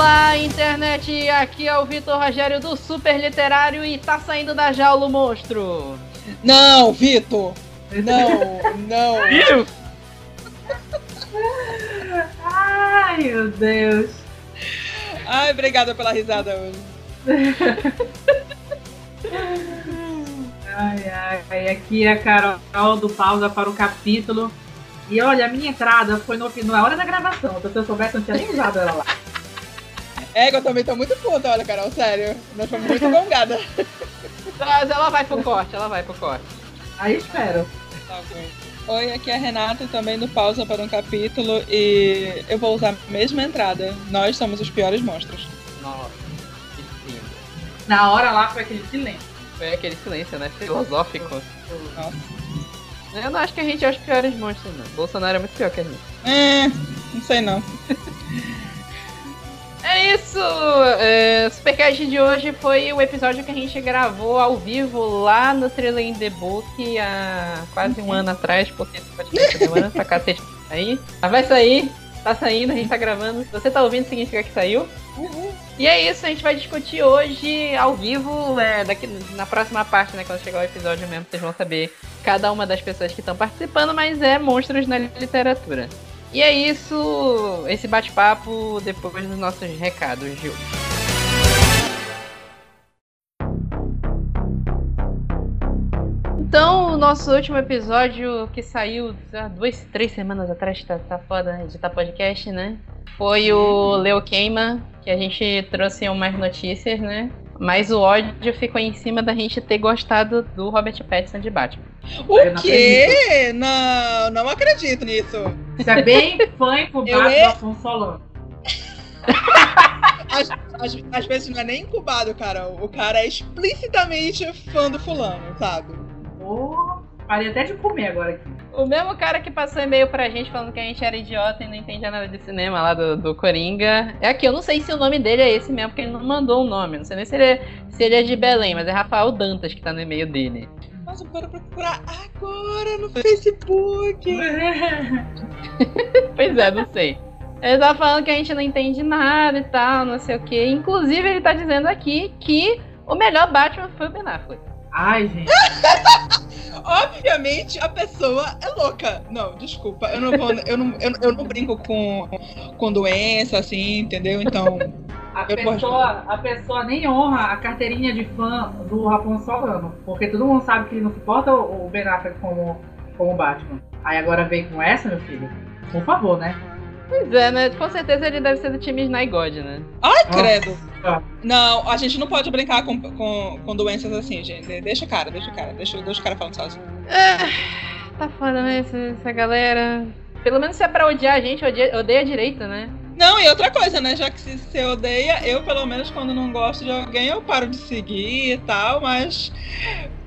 Olá, internet! Aqui é o Vitor Rogério do Super Literário e tá saindo da jaula o monstro! Não, Vitor! Não, não! Viu? Ai, meu Deus! Ai, obrigada pela risada hoje. ai, ai, aqui é a Carol do Pausa para o capítulo. E olha, a minha entrada foi no, na hora da gravação. Se eu soubesse, eu não tinha nem usado ela lá. É, eu também tô muito puta, olha, Carol, sério. Nós fomos muito gongada. Mas ela vai pro corte, ela vai pro corte. Aí espero. Tá bom. Oi, aqui é a Renata, também do Pausa para um capítulo. E eu vou usar a mesma entrada. Nós somos os piores monstros. Nossa, que lindo. Na hora lá foi aquele silêncio. Foi aquele silêncio, né? Filosófico. Nossa. Eu não acho que a gente é os piores monstros, não. Bolsonaro é muito pior que a gente. É, não sei não. É isso! É, Supercast de hoje foi o episódio que a gente gravou ao vivo lá no Thriller in the Book há quase um ano atrás, porque esse podcast demora pra cacete aí. Mas vai sair, tá saindo, a gente tá gravando. Se você tá ouvindo, significa que saiu. E é isso, a gente vai discutir hoje ao vivo, é, daqui, na próxima parte, né? Quando chegar o episódio mesmo, vocês vão saber cada uma das pessoas que estão participando, mas é monstros na literatura. E é isso, esse bate-papo depois dos nossos recados de hoje. Então, o nosso último episódio que saiu há duas, três semanas atrás, tá, tá foda né, editar podcast, né? Foi o Leo Queima, que a gente trouxe umas notícias, né? Mas o ódio ficou em cima da gente ter gostado do Robert Pattinson de Batman. O Eu não quê? Não, não acredito nisso. Isso é bem fã incubado Eu do é- Afonso Solano. Às, às, às vezes não é nem incubado, cara. O cara é explicitamente fã do fulano, sabe? Porra, parei até de comer agora aqui. O mesmo cara que passou e-mail pra gente falando que a gente era idiota e não entendia nada de cinema lá do, do Coringa. É aqui, eu não sei se o nome dele é esse mesmo, porque ele não mandou o nome. Não sei nem se ele, é, se ele é de Belém, mas é Rafael Dantas que tá no e-mail dele. Nossa, bora procurar agora no Facebook. Pois é, não sei. Ele tá falando que a gente não entende nada e tal, não sei o que. Inclusive, ele tá dizendo aqui que o melhor Batman foi o Ben Affleck. Ai, gente. Obviamente a pessoa é louca. Não, desculpa. Eu não vou. Eu não, eu, eu não brinco com, com doença, assim, entendeu? Então. A Eu pessoa, a pessoa nem honra a carteirinha de fã do Afonso Solano. Porque todo mundo sabe que ele não suporta o o Ben Affleck como, como Batman. Aí agora vem com essa, meu filho. Por favor, né? Pois é, né? Com certeza ele deve ser do time Sny God, né? Ai, credo. Nossa. Não, a gente não pode brincar com, com, com doenças assim, gente. Deixa o cara, deixa o cara. Deixa, deixa o cara falando sozinho. É, tá foda, né? Essa, essa galera. Pelo menos se é pra odiar a gente, odeia, odeia direito, né? Não, e outra coisa, né? Já que se você odeia, eu, pelo menos, quando não gosto de alguém, eu paro de seguir e tal, mas.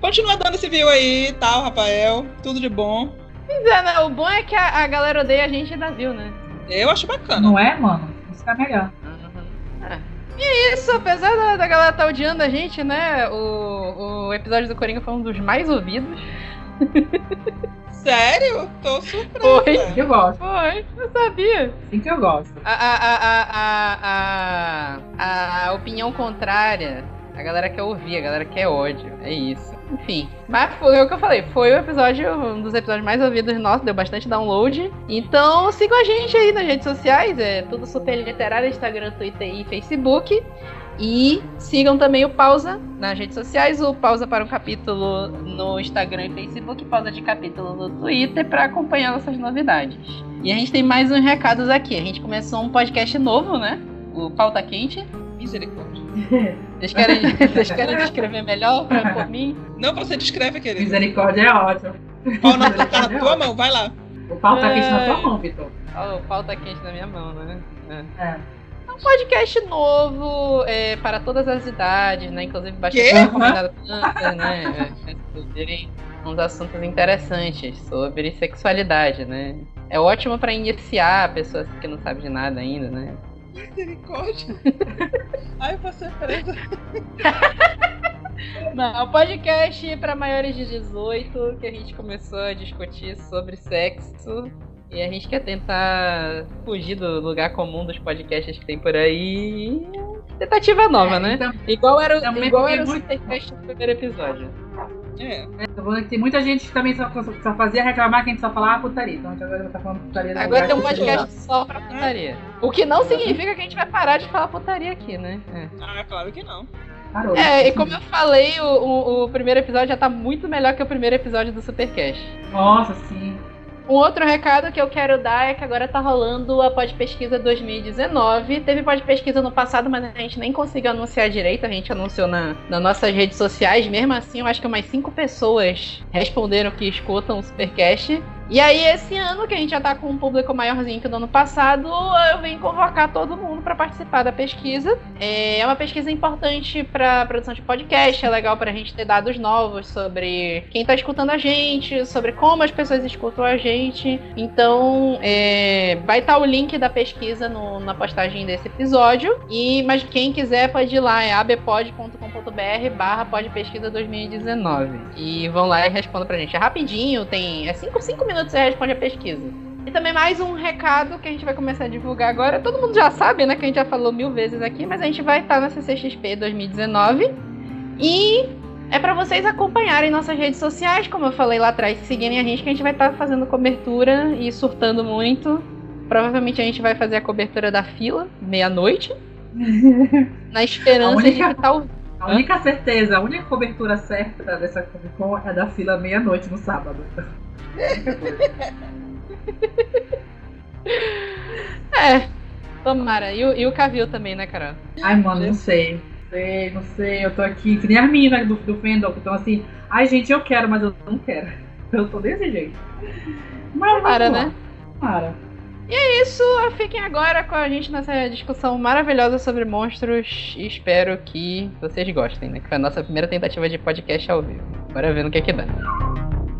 Continua dando esse view aí e tal, Rafael. Tudo de bom. Pois é, né? O bom é que a, a galera odeia a gente e ainda viu, né? Eu acho bacana. Não é, mano? Isso tá melhor. É. E é isso, apesar da, da galera tá odiando a gente, né? O, o episódio do Coringa foi um dos mais ouvidos. Sério? Tô surpresa. Foi. Eu gosto. Foi, eu sabia. Assim que eu gosto. A, a, a, a, a, a opinião contrária, a galera quer ouvir, a galera quer ódio. É isso. Enfim. Mas foi o que eu falei, foi o episódio, um dos episódios mais ouvidos nossos, deu bastante download. Então sigam a gente aí nas redes sociais, é tudo super literário, Instagram, Twitter e Facebook. E sigam também o Pausa nas redes sociais, o Pausa para um capítulo no Instagram e Facebook, Pausa de capítulo no Twitter para acompanhar nossas novidades. E a gente tem mais uns recados aqui. A gente começou um podcast novo, né? O Pauta Quente. Misericórdia. Vocês querem, vocês querem descrever melhor pra, por mim? Não, você descreve, querido. Misericórdia é ótimo. Pau na, tá na tua mão, vai lá. O pau tá quente na tua mão, Vitor. Ó, o Pauta Quente na minha mão, né? É. É. É um podcast novo é, para todas as idades, né? Inclusive bastante recomendado crianças, né? Uns assuntos interessantes sobre sexualidade, né? É ótimo para iniciar pessoas que não sabem de nada ainda, né? Misericórdia. Ai, eu vou ser presa. Não, podcast para maiores de 18, que a gente começou a discutir sobre sexo E a gente quer tentar fugir do lugar comum dos podcasts que tem por aí. Tentativa nova, É, né? então- igual era, também igual era o Supercast do primeiro episódio. É. Tô falando que tem muita gente que também só, só fazia reclamar que a gente só falava putaria. Então a gente agora tá falando putaria Agora tem um podcast só pra putaria. O que não significa que a gente vai parar de falar putaria aqui, né? É. Ah, claro que não. Parou. É, e como eu falei, o, o- o primeiro episódio já tá muito melhor que o primeiro episódio do Supercast. Nossa, sim. Um outro recado que eu quero dar é que agora tá rolando a Pod Pesquisa 2019. Teve Pod Pesquisa no passado, mas a gente nem conseguiu anunciar direito. A gente anunciou na, nas nossas redes sociais. Mesmo assim, eu acho que umas cinco pessoas responderam que escutam o Supercast. E aí, esse ano, que a gente já tá com um público maiorzinho que do ano passado, eu venho convocar todo mundo para participar da pesquisa. É é uma pesquisa importante para produção de podcast, é legal para a gente ter dados novos sobre quem tá escutando a gente, sobre como as pessoas escutam a gente. Então, é, vai estar o link da pesquisa no- na postagem desse episódio. E mas quem quiser pode ir lá, é abpod.com.br barra podpesquisa 2019. E vão lá e respondam pra gente. É rapidinho, tem. É 5 minutos você responde a pesquisa. E também mais um recado que a gente vai começar a divulgar agora. Todo mundo já sabe, né? Que a gente já falou mil vezes aqui, mas a gente vai estar na CCXP 2019. E é para vocês acompanharem nossas redes sociais, como eu falei lá atrás, seguirem a gente, que a gente vai estar fazendo cobertura e surtando muito. Provavelmente a gente vai fazer a cobertura da fila, meia-noite. na esperança única- de que tal. A única certeza, a única cobertura certa dessa Comic Con é da fila meia-noite no sábado. É, tomara. E o, e o Cavil também, né, Carol? Ai, mano, não sei. Não sei, não sei. Eu tô aqui, que nem as meninas do, do Fendel, que estão assim, ai gente, eu quero, mas eu não quero. Eu tô desse jeito. Mas Tomara, vamos lá. né? Tomara. isso, fiquem agora com a gente nessa discussão maravilhosa sobre monstros e espero que vocês gostem, né? Que foi a nossa primeira tentativa de podcast ao vivo. Bora ver no que que dá.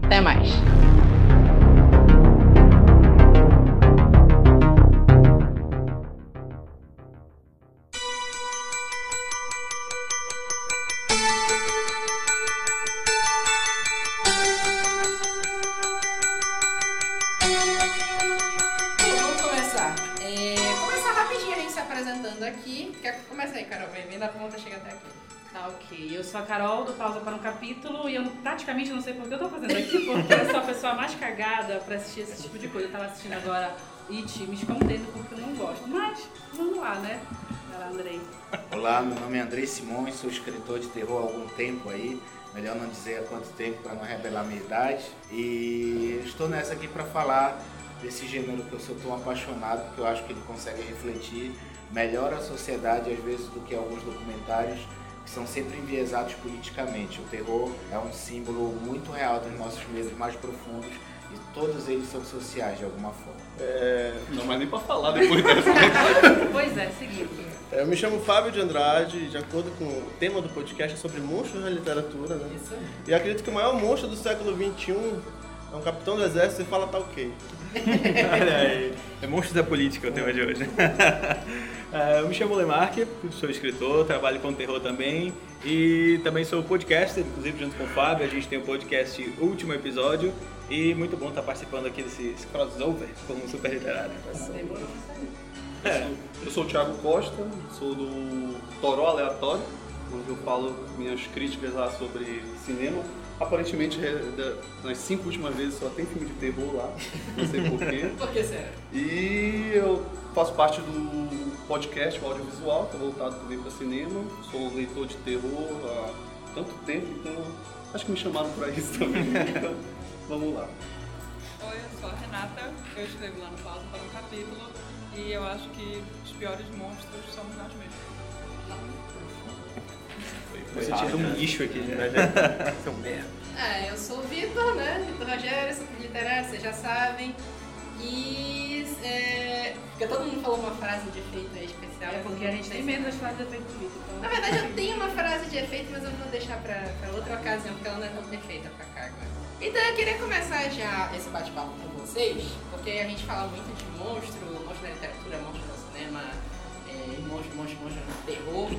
Até mais. Carol do Pausa para um Capítulo e eu praticamente não sei por que eu tô fazendo aqui, porque eu sou a pessoa mais cagada pra assistir esse tipo de coisa. Eu tava assistindo agora It, me escondendo porque eu não gosto. Mas, vamos lá, né? Vai lá, Andrei. Olá, meu nome é Andrei Simões, sou escritor de terror há algum tempo aí. Melhor não dizer há quanto tempo para não revelar minha idade. E estou nessa aqui para falar desse gênero que eu sou tão apaixonado, porque eu acho que ele consegue refletir melhor a sociedade às vezes do que alguns documentários que são sempre enviesados politicamente. O terror é um símbolo muito real dos nossos medos mais profundos e todos eles são sociais de alguma forma. É, não, mas nem pra falar depois dessa. Pois é, seguindo. É, Eu me chamo Fábio de Andrade, de acordo com o tema do podcast é sobre monstros na literatura, né? Isso. E acredito que o maior monstro do século XXI é um capitão do exército e fala tá ok. Olha aí, é monstro da política o tema de hoje. É, eu me chamo Lemark, sou escritor, trabalho com terror também e também sou podcaster, inclusive junto com o Fábio, a gente tem o podcast Último Episódio e muito bom estar participando aqui desse crossover como super literário. É, eu sou o Thiago Costa, sou do Toró Aleatório, onde eu falo minhas críticas lá sobre cinema. Aparentemente, é, nas cinco últimas vezes só tem filme de terror lá, não sei porquê. Por que será? E eu faço parte do podcast o audiovisual, que é voltado também para cinema. Sou leitor de terror há tanto tempo, então acho que me chamaram para isso também. Então, vamos lá. Oi, eu sou a Renata, eu escrevo lá no Pausa para um capítulo e eu acho que os piores monstros somos nós mesmos. Você tira um lixo aqui, né? São merda. Ah, eu sou o Vitor, né? Vitor Rogério, sou literário, vocês já sabem. E. É... Porque todo mundo falou uma frase de efeito aí especial. É porque a gente tem medo das frases de efeito político. Na Então... verdade, eu tenho uma frase de efeito, mas eu vou deixar pra, pra outra ocasião, porque ela não é tão perfeita pra cá agora. Então eu queria começar já esse bate-papo com vocês, porque a gente fala muito de monstro, monstro na literatura, monstro no cinema, é, monstro, monstro, monstro no terror.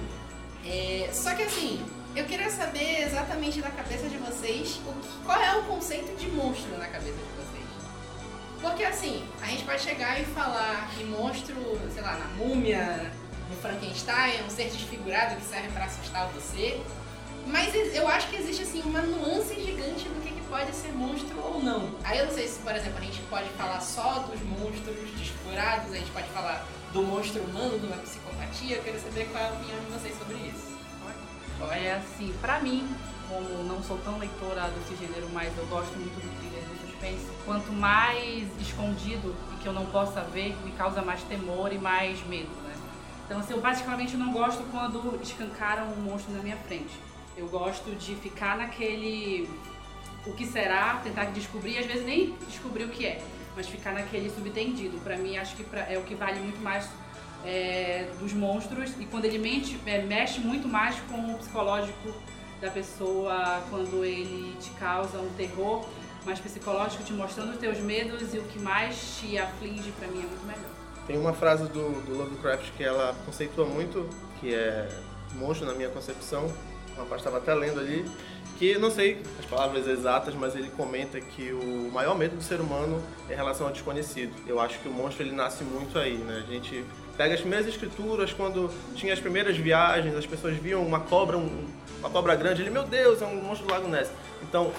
É, só que assim, eu queria saber exatamente da cabeça de vocês o que- qual é o conceito de monstro na cabeça de vocês. Porque assim, a gente pode chegar e falar que monstro, sei lá, na múmia, no Frankenstein, é um ser desfigurado que serve pra assustar você. Mas eu acho que existe assim uma nuance gigante do que, que pode ser monstro ou não. Aí eu não sei se, por exemplo, a gente pode falar só dos monstros desfigurados, a gente pode falar do monstro humano, uma psicopatia. Eu quero saber qual é a opinião de vocês sobre isso. É assim, pra mim, como não sou tão leitora desse gênero, mas eu gosto muito do thriller do suspense, quanto mais escondido e que eu não possa ver, me causa mais temor e mais medo, né? Então, assim, eu basicamente não gosto quando escancaram um monstro na minha frente. Eu gosto de ficar naquele o que será, tentar descobrir, às vezes nem descobrir o que é, mas ficar naquele subtendido. Pra mim, acho que pra- é o que vale muito mais é, dos monstros e quando ele mente, é, mexe muito mais com o psicológico da pessoa, quando ele te causa um terror mais psicológico, te mostrando os teus medos e o que mais te aflige, pra mim é muito melhor. Tem uma frase do, do Lovecraft que ela conceitua muito, que é monstro na minha concepção. Uma parte estava até lendo ali, que eu não sei as palavras exatas, mas ele comenta que o maior medo do ser humano é em relação ao desconhecido. Eu acho que o monstro ele nasce muito aí, né? A gente pega as primeiras escrituras, quando tinha as primeiras viagens, as pessoas viam uma cobra, um- uma cobra grande, ele, meu Deus, é um monstro do Lago Ness. Então,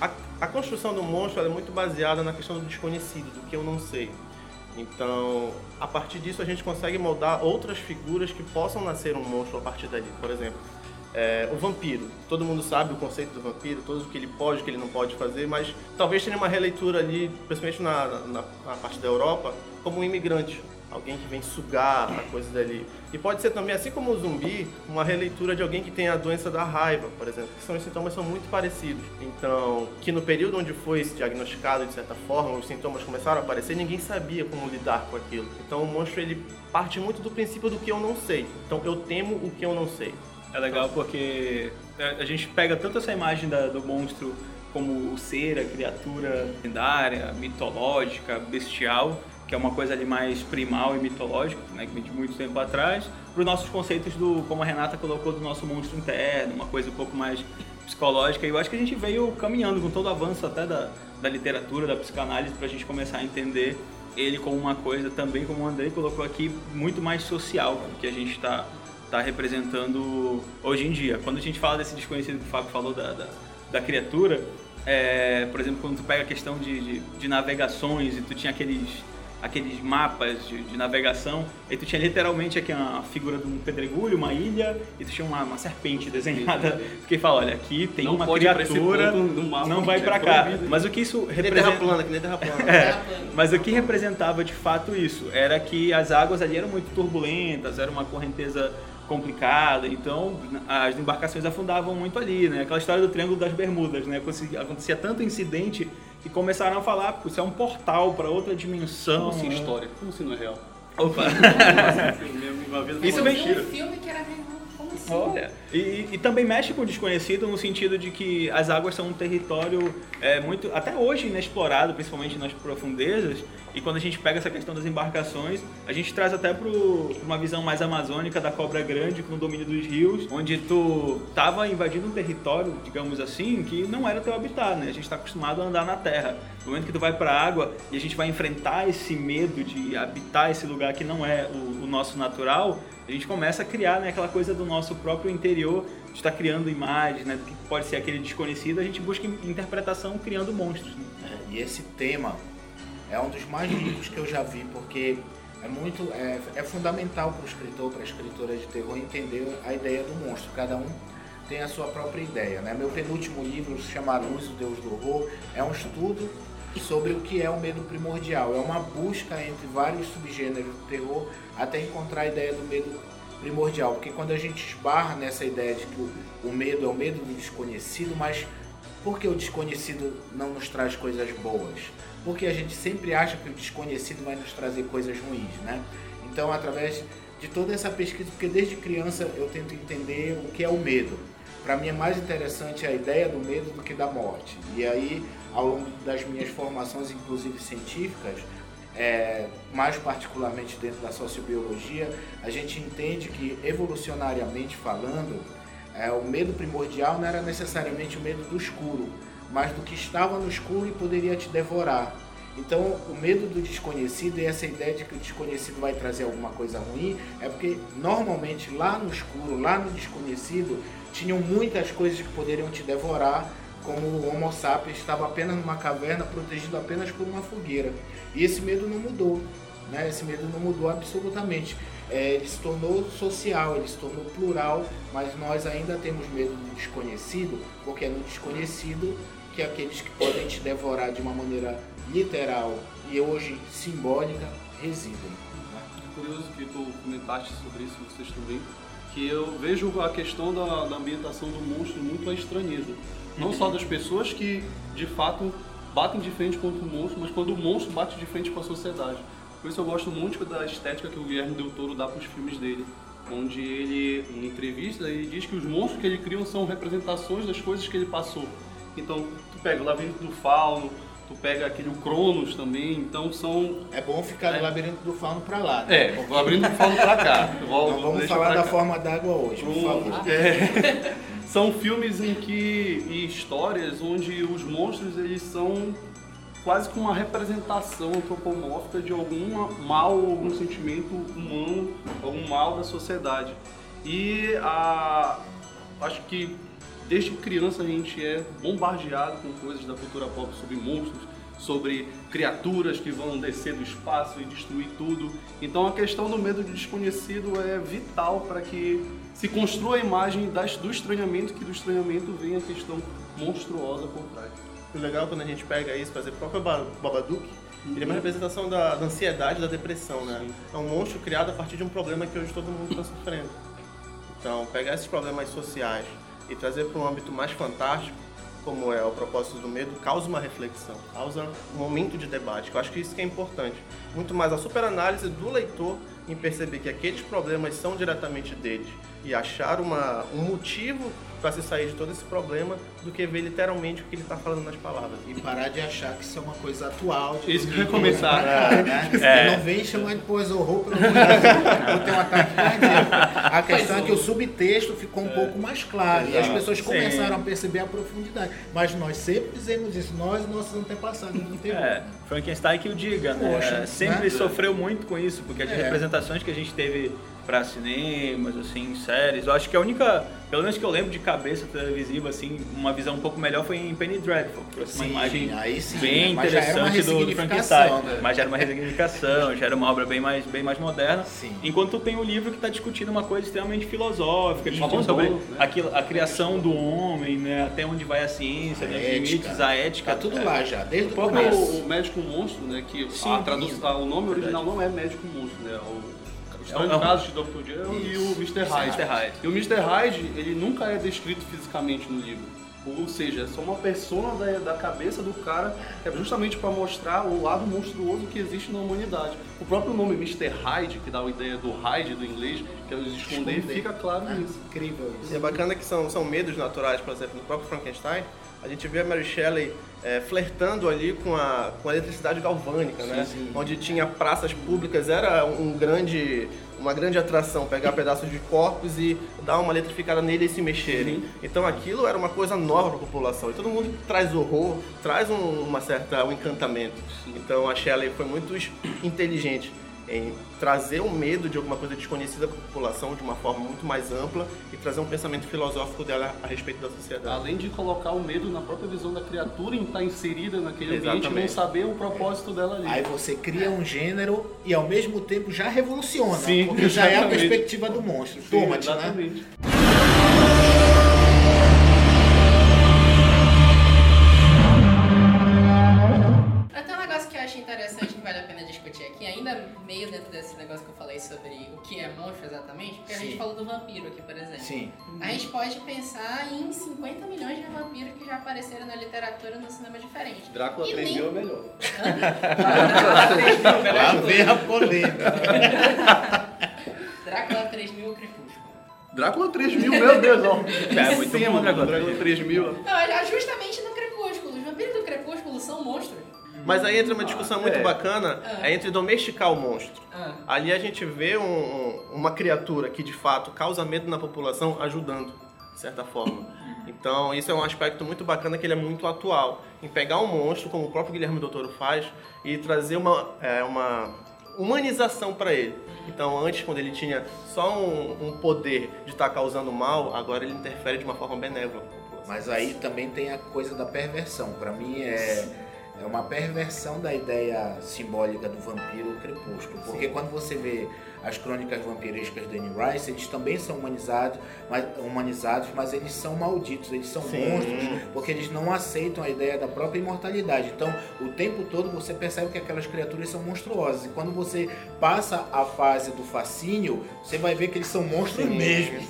a, a construção do monstro é muito baseada na questão do desconhecido, do que eu não sei. Então, a partir disso a gente consegue moldar outras figuras que possam nascer um monstro a partir dali. Por exemplo, é, o vampiro. Todo mundo sabe o conceito do vampiro, todo o que ele pode, o que ele não pode fazer, mas talvez tenha uma releitura ali, principalmente na, na, na parte da Europa, como um imigrante. Alguém que vem sugar a coisa dali. E pode ser também, assim como o zumbi, uma releitura de alguém que tem a doença da raiva, por exemplo. Que são, os sintomas são muito parecidos. Então, que no período onde foi diagnosticado, de certa forma, os sintomas começaram a aparecer, ninguém sabia como lidar com aquilo. Então, o monstro, ele parte muito do princípio do que eu não sei. Então, eu temo o que eu não sei. É legal porque a a gente pega tanto essa imagem da- do monstro como o ser, a criatura lendária, mitológica, bestial, que é uma coisa ali mais primal e mitológica, né, que vem de muito tempo atrás, para os nossos conceitos do, como a Renata colocou, do nosso monstro interno, uma coisa um pouco mais psicológica. E eu acho que a gente veio caminhando com todo o avanço até da, da literatura, da psicanálise, para a gente começar a entender ele como uma coisa também, como o Andrei colocou aqui, muito mais social, que a gente está tá representando hoje em dia. Quando a gente fala desse desconhecido que o Fábio falou da, da, da criatura, é, por exemplo, quando tu pega a questão de, de, de navegações e tu tinha aqueles, aqueles mapas de, de navegação, e tu tinha literalmente aqui uma figura de um pedregulho, uma ilha, e tu tinha uma, uma serpente desenhada, porque fala, olha, aqui tem Não uma criatura, mapa, não vai é pra cá. proibido. Mas o que isso Que nem terra representa... plana, que nem terra plana. É, mas o que representava de fato isso era que as águas ali eram muito turbulentas, era uma correnteza complicada, então as embarcações afundavam muito ali, né? Aquela história do Triângulo das Bermudas, né? Acontecia, tanto incidente que começaram a falar, "Pô, isso é um portal para outra dimensão. Como assim né? história? Como assim não é real? Opa. Uma vez Isso vi tiro. um filme que era assim? Olha, e, e também mexe com o desconhecido no sentido de que as águas são um território é, muito, até hoje inexplorado, principalmente nas profundezas. E quando a gente pega essa questão das embarcações, a gente traz até para uma visão mais amazônica da cobra grande com o domínio dos rios, onde tu tava invadindo um território, digamos assim, que não era teu habitat, né? A gente está acostumado a andar na terra. No momento que tu vai para a água e a gente vai enfrentar esse medo de habitar esse lugar que não é o, o nosso natural, a gente começa a criar né, aquela coisa do nosso próprio interior, de estar criando imagens, né, que pode ser aquele desconhecido, a gente busca interpretação criando monstros. Né? É, e esse tema é um dos mais ricos que eu já vi, porque é muito é, é fundamental para o escritor, para a escritora de terror entender a ideia do monstro. Cada um tem a sua própria ideia. Né? Meu penúltimo livro se chama Luz, o Deus do Horror, é um estudo sobre o que é o medo primordial. É uma busca entre vários subgêneros do terror até encontrar a ideia do medo primordial. Porque quando a gente esbarra nessa ideia de que o, o medo é o medo do desconhecido, mas por que o desconhecido não nos traz coisas boas? Porque a gente sempre acha que o desconhecido vai nos trazer coisas ruins, né? Então, através de toda essa pesquisa, porque desde criança eu tento entender o que é o medo. Para mim é mais interessante a ideia do medo do que da morte. E aí, ao longo das minhas formações, inclusive científicas, é, mais particularmente dentro da sociobiologia, a gente entende que evolucionariamente falando, é, o medo primordial não era necessariamente o medo do escuro, mas do que estava no escuro e poderia te devorar. Então, o medo do desconhecido e essa ideia de que o desconhecido vai trazer alguma coisa ruim é porque normalmente lá no escuro, lá no desconhecido, tinham muitas coisas que poderiam te devorar, como o Homo sapiens estava apenas numa caverna, protegido apenas por uma fogueira. E esse medo não mudou, né? Esse medo não mudou absolutamente. É, ele se tornou social, ele se tornou plural, mas nós ainda temos medo do desconhecido, porque é no desconhecido que aqueles que podem te devorar de uma maneira literal e hoje simbólica residem. né? É curioso que tu comentaste sobre isso, vocês também, que eu vejo a questão da, da ambientação do monstro muito a estranheza. Não só das pessoas que, de fato, batem de frente contra o monstro, mas quando o monstro bate de frente com a sociedade. Por isso eu gosto muito da estética que o Guilherme Del Toro dá para os filmes dele. Onde ele, em entrevista, ele diz que os monstros que ele cria são representações das coisas que ele passou. Então, tu pega o Labirinto do Fauno, tu pega aquele Cronos também, então são... É bom ficar É. no labirinto do fauno para lá. né? É, o Labirinto do Fauno pra cá. Vou- Não vamos falar pra da cá. forma d'água hoje, por favor. É. São filmes em que e histórias onde os monstros eles são quase que uma representação antropomórfica de algum mal, algum sentimento humano, algum mal da sociedade. E a, acho que desde criança a gente é bombardeado com coisas da cultura pop sobre monstros, sobre criaturas que vão descer do espaço e destruir tudo. Então a questão do medo de desconhecido é vital para que se construa a imagem das, do estranhamento, que do estranhamento vem a questão monstruosa por trás. O legal quando a gente pega isso, por exemplo, o próprio Ba- Babadook, ele é uma representação da, da ansiedade da depressão, né? É um monstro criado a partir de um problema que hoje todo mundo está sofrendo. Então, pegar esses problemas sociais e trazer para um âmbito mais fantástico, como é o propósito do medo, causa uma reflexão, causa um momento de debate, eu acho que isso que é importante. Muito mais a superanálise do leitor em perceber que aqueles problemas são diretamente dele e achar uma, um motivo para se sair de todo esse problema do que ver literalmente o que ele está falando nas palavras. E parar de achar que isso é uma coisa atual. de Isso que eu ia 2012 comentar. pra cá, né? É. Não vem chamar de pois horror pelo Deus, vou ter um ataque cardíaco. A questão é que o subtexto ficou um pouco mais claro e as Exato. pessoas Sim. começaram a perceber a profundidade. Mas nós sempre dizemos isso, nós e nossos antepassados no terror. É, Frankenstein que o diga, né? Poxa, Sempre né? sofreu muito com isso, porque as É. representações que a gente teve pra cinemas, assim, séries, eu acho que a única, pelo menos que eu lembro de cabeça televisiva, assim, uma visão um pouco melhor foi em Penny Dreadful, que trouxe uma Sim, imagem aí sim, bem uma interessante do, do Frankenstein. né? Mas já era uma ressignificação, já era uma obra bem mais, bem mais moderna. Sim. Enquanto tem o livro que está discutindo uma coisa extremamente filosófica, discutindo sobre né? aquilo, a criação do homem, né? Até onde vai a ciência, A né? Os ética. limites, a ética. Tá tudo é, lá já, desde O o próprio começo. o Médico Monstro, né, que Sim, a tradução, o nome original não é Médico Monstro, né, o Estranho É um- Caso de Dr. Jekyll e o Mr. Hyde. Mr. Hyde. E o Mr. Hyde, ele nunca é descrito fisicamente no livro. Ou seja, é só uma persona da, da cabeça do cara, que é justamente para mostrar o lado monstruoso que existe na humanidade. O próprio nome Mr. Hyde, que dá a ideia do hide do inglês, que é o esconder, Esconder. fica claro É nisso. incrível E é bacana que são, são medos naturais, por exemplo, no próprio Frankenstein, a gente vê a Mary Shelley é, flertando ali com a, com a eletricidade galvânica, né? Sim, sim. Onde tinha praças públicas, era um grande, uma grande atração pegar pedaços de corpos e dar uma eletrificada nele e se mexerem. Então aquilo era uma coisa nova para a população. E todo mundo traz horror, traz um, uma certa, um encantamento. Então a Shelley foi muito inteligente em trazer o medo de alguma coisa desconhecida para a população de uma forma muito mais ampla e trazer um pensamento filosófico dela a respeito da sociedade. Além de colocar o medo na própria visão da criatura em estar inserida naquele ambiente e não Exatamente. saber o propósito dela ali. Aí você cria um gênero e ao mesmo tempo já revoluciona, Sim, porque já é a exatamente. perspectiva do monstro. Sim, Toma-te, né? exatamente. Até um negócio que eu acho interessante ainda meio dentro desse negócio que eu falei sobre o que é monstro exatamente, porque a Sim. gente falou do vampiro aqui, por exemplo. Sim. A gente pode pensar em 50 milhões de vampiros que já apareceram na literatura no cinema diferente. Drácula E 3000 nem- é melhor. Lá vem a polêmica. Drácula 3000 ou Crepúsculo. Drácula 3000, meu Deus, ó. É, muito bom, Drácula Drácula 3000. Não, é justamente no Crepúsculo. Os vampiros do Crepúsculo são monstros. Mas aí entra uma discussão muito é. bacana Ah. é entre domesticar o monstro. Ah. Ali a gente vê um- um- uma criatura que de fato causa medo na população ajudando, de certa forma. Então, isso é um aspecto muito bacana que ele é muito atual. Em pegar um monstro, como o próprio Guilherme Doutor faz, e trazer uma, é, uma humanização para ele. Então, antes, quando ele tinha só um, um poder de estar causando mal, agora ele interfere de uma forma benévola. Mas aí também tem a coisa da perversão. Para mim é, é uma perversão da ideia simbólica do vampiro crepúsculo. Porque Sim. quando você vê as crônicas vampirescas do Anne Rice, eles também são humanizados mas, humanizados, mas eles são malditos, eles são Sim. monstros, porque eles não aceitam a ideia da própria imortalidade. Então, o tempo todo você percebe que aquelas criaturas são monstruosas. E quando você passa a fase do fascínio, você vai ver que eles são monstros mesmo.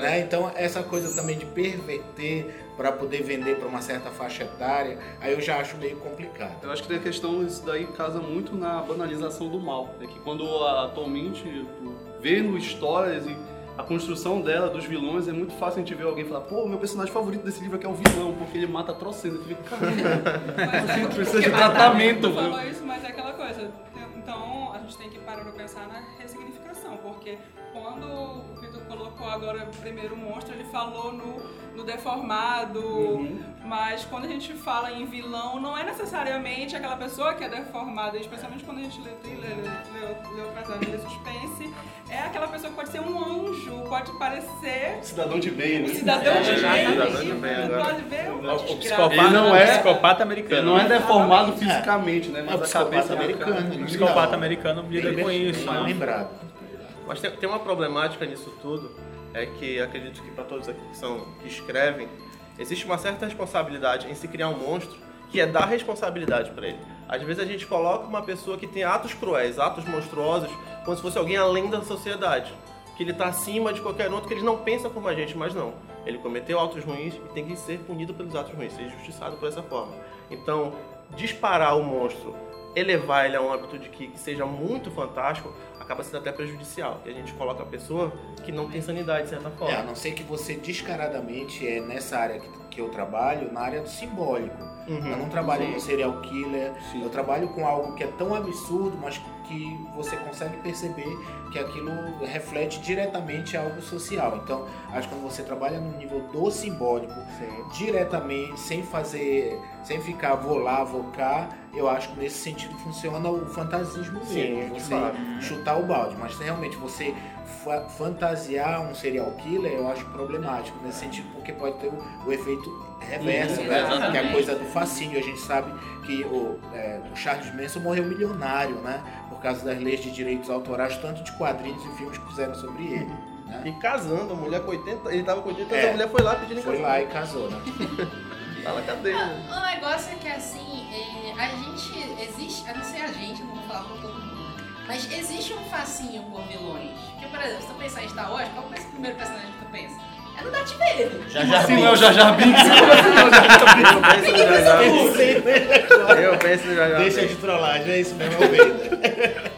Né? Então, essa coisa também de perverter para poder vender para uma certa faixa etária, aí eu já acho meio complicado. Eu acho que tem a questão, isso daí casa muito na banalização do mal. É que quando atualmente, vendo histórias e a construção dela, dos vilões, é muito fácil a gente ver alguém falar, pô, meu personagem favorito desse livro aqui é o vilão, porque ele mata trocentos. Eu fico, caramba, Mas é- precisa de tratamento, Tu falou isso, mas é aquela coisa. Então a gente tem que parar pra pensar na ressignificação, porque quando colocou agora primeiro o monstro, ele falou no, no deformado, Uhum. mas quando a gente fala em vilão, não é necessariamente aquela pessoa que é deformada, especialmente quando a gente lê thriller, o personagem de suspense, é aquela pessoa que pode ser um anjo, pode parecer Cidadão de bem, um né? cidadão de É, bem, cidadão de bem agora. pode ver O desgraça. psicopata, Ele não é- psicopata americano. Ele não é deformado É. fisicamente, né? É o Mas a psicopata cabeça americano. O psicopata Não. americano lida com isso. Bem né? lembrado. Mas tem, tem uma problemática nisso tudo, é que acredito que para todos aqui que, são, que escrevem, existe uma certa responsabilidade em se criar um monstro que é dar responsabilidade para ele. Às vezes a gente coloca uma pessoa que tem atos cruéis, atos monstruosos, como se fosse alguém além da sociedade. Que ele está acima de qualquer outro, que ele não pensa como a gente, mas não. Ele cometeu atos ruins e tem que ser punido pelos atos ruins, ser justiçado por essa forma. Então, disparar o monstro, elevar ele a um âmbito de que, que seja muito fantástico, acaba sendo até prejudicial. Que a gente coloca a pessoa que não tem sanidade, de certa É, a forma. não ser que você descaradamente é nessa área que, que eu trabalho, na área do simbólico. Uhum. Eu não trabalho Sim. com serial killer, Sim. eu trabalho com algo que é tão absurdo, mas que você consegue perceber que aquilo reflete diretamente algo social. Então, acho que quando você trabalha no nível do simbólico, diretamente, sem fazer, sem ficar vou lá, vou cá, eu acho que nesse sentido funciona o fantasismo Sim, mesmo. Você chutar o balde, mas realmente você fantasiar um serial killer, eu acho problemático nesse sentido, porque pode ter o, o efeito reverso, Sim, né? exatamente. Que é a coisa do fascínio. A gente sabe que o, é, o Charles Manson morreu milionário, né? Por causa das leis de direitos autorais, tanto de quadrinhos e filmes que fizeram sobre ele. Né? E casando, a mulher com 80, ele tava com 80 anos, É. a mulher foi lá pedindo Foi lá e casou, né? Cadeia. né? O negócio é que assim, é, a gente existe, a não ser a gente, não vou falar por todo mundo, mas existe um facinho por vilões. Porque, por exemplo, se tu pensar em Star Wars, qual é o primeiro personagem que tu pensa? É no Darth Vader. Já já Se não é o Jar Jar Binks, Eu penso no Jar Jar Binks. Eu penso no Jar Jar Deixa de trollagem, é isso mesmo, é o Vader.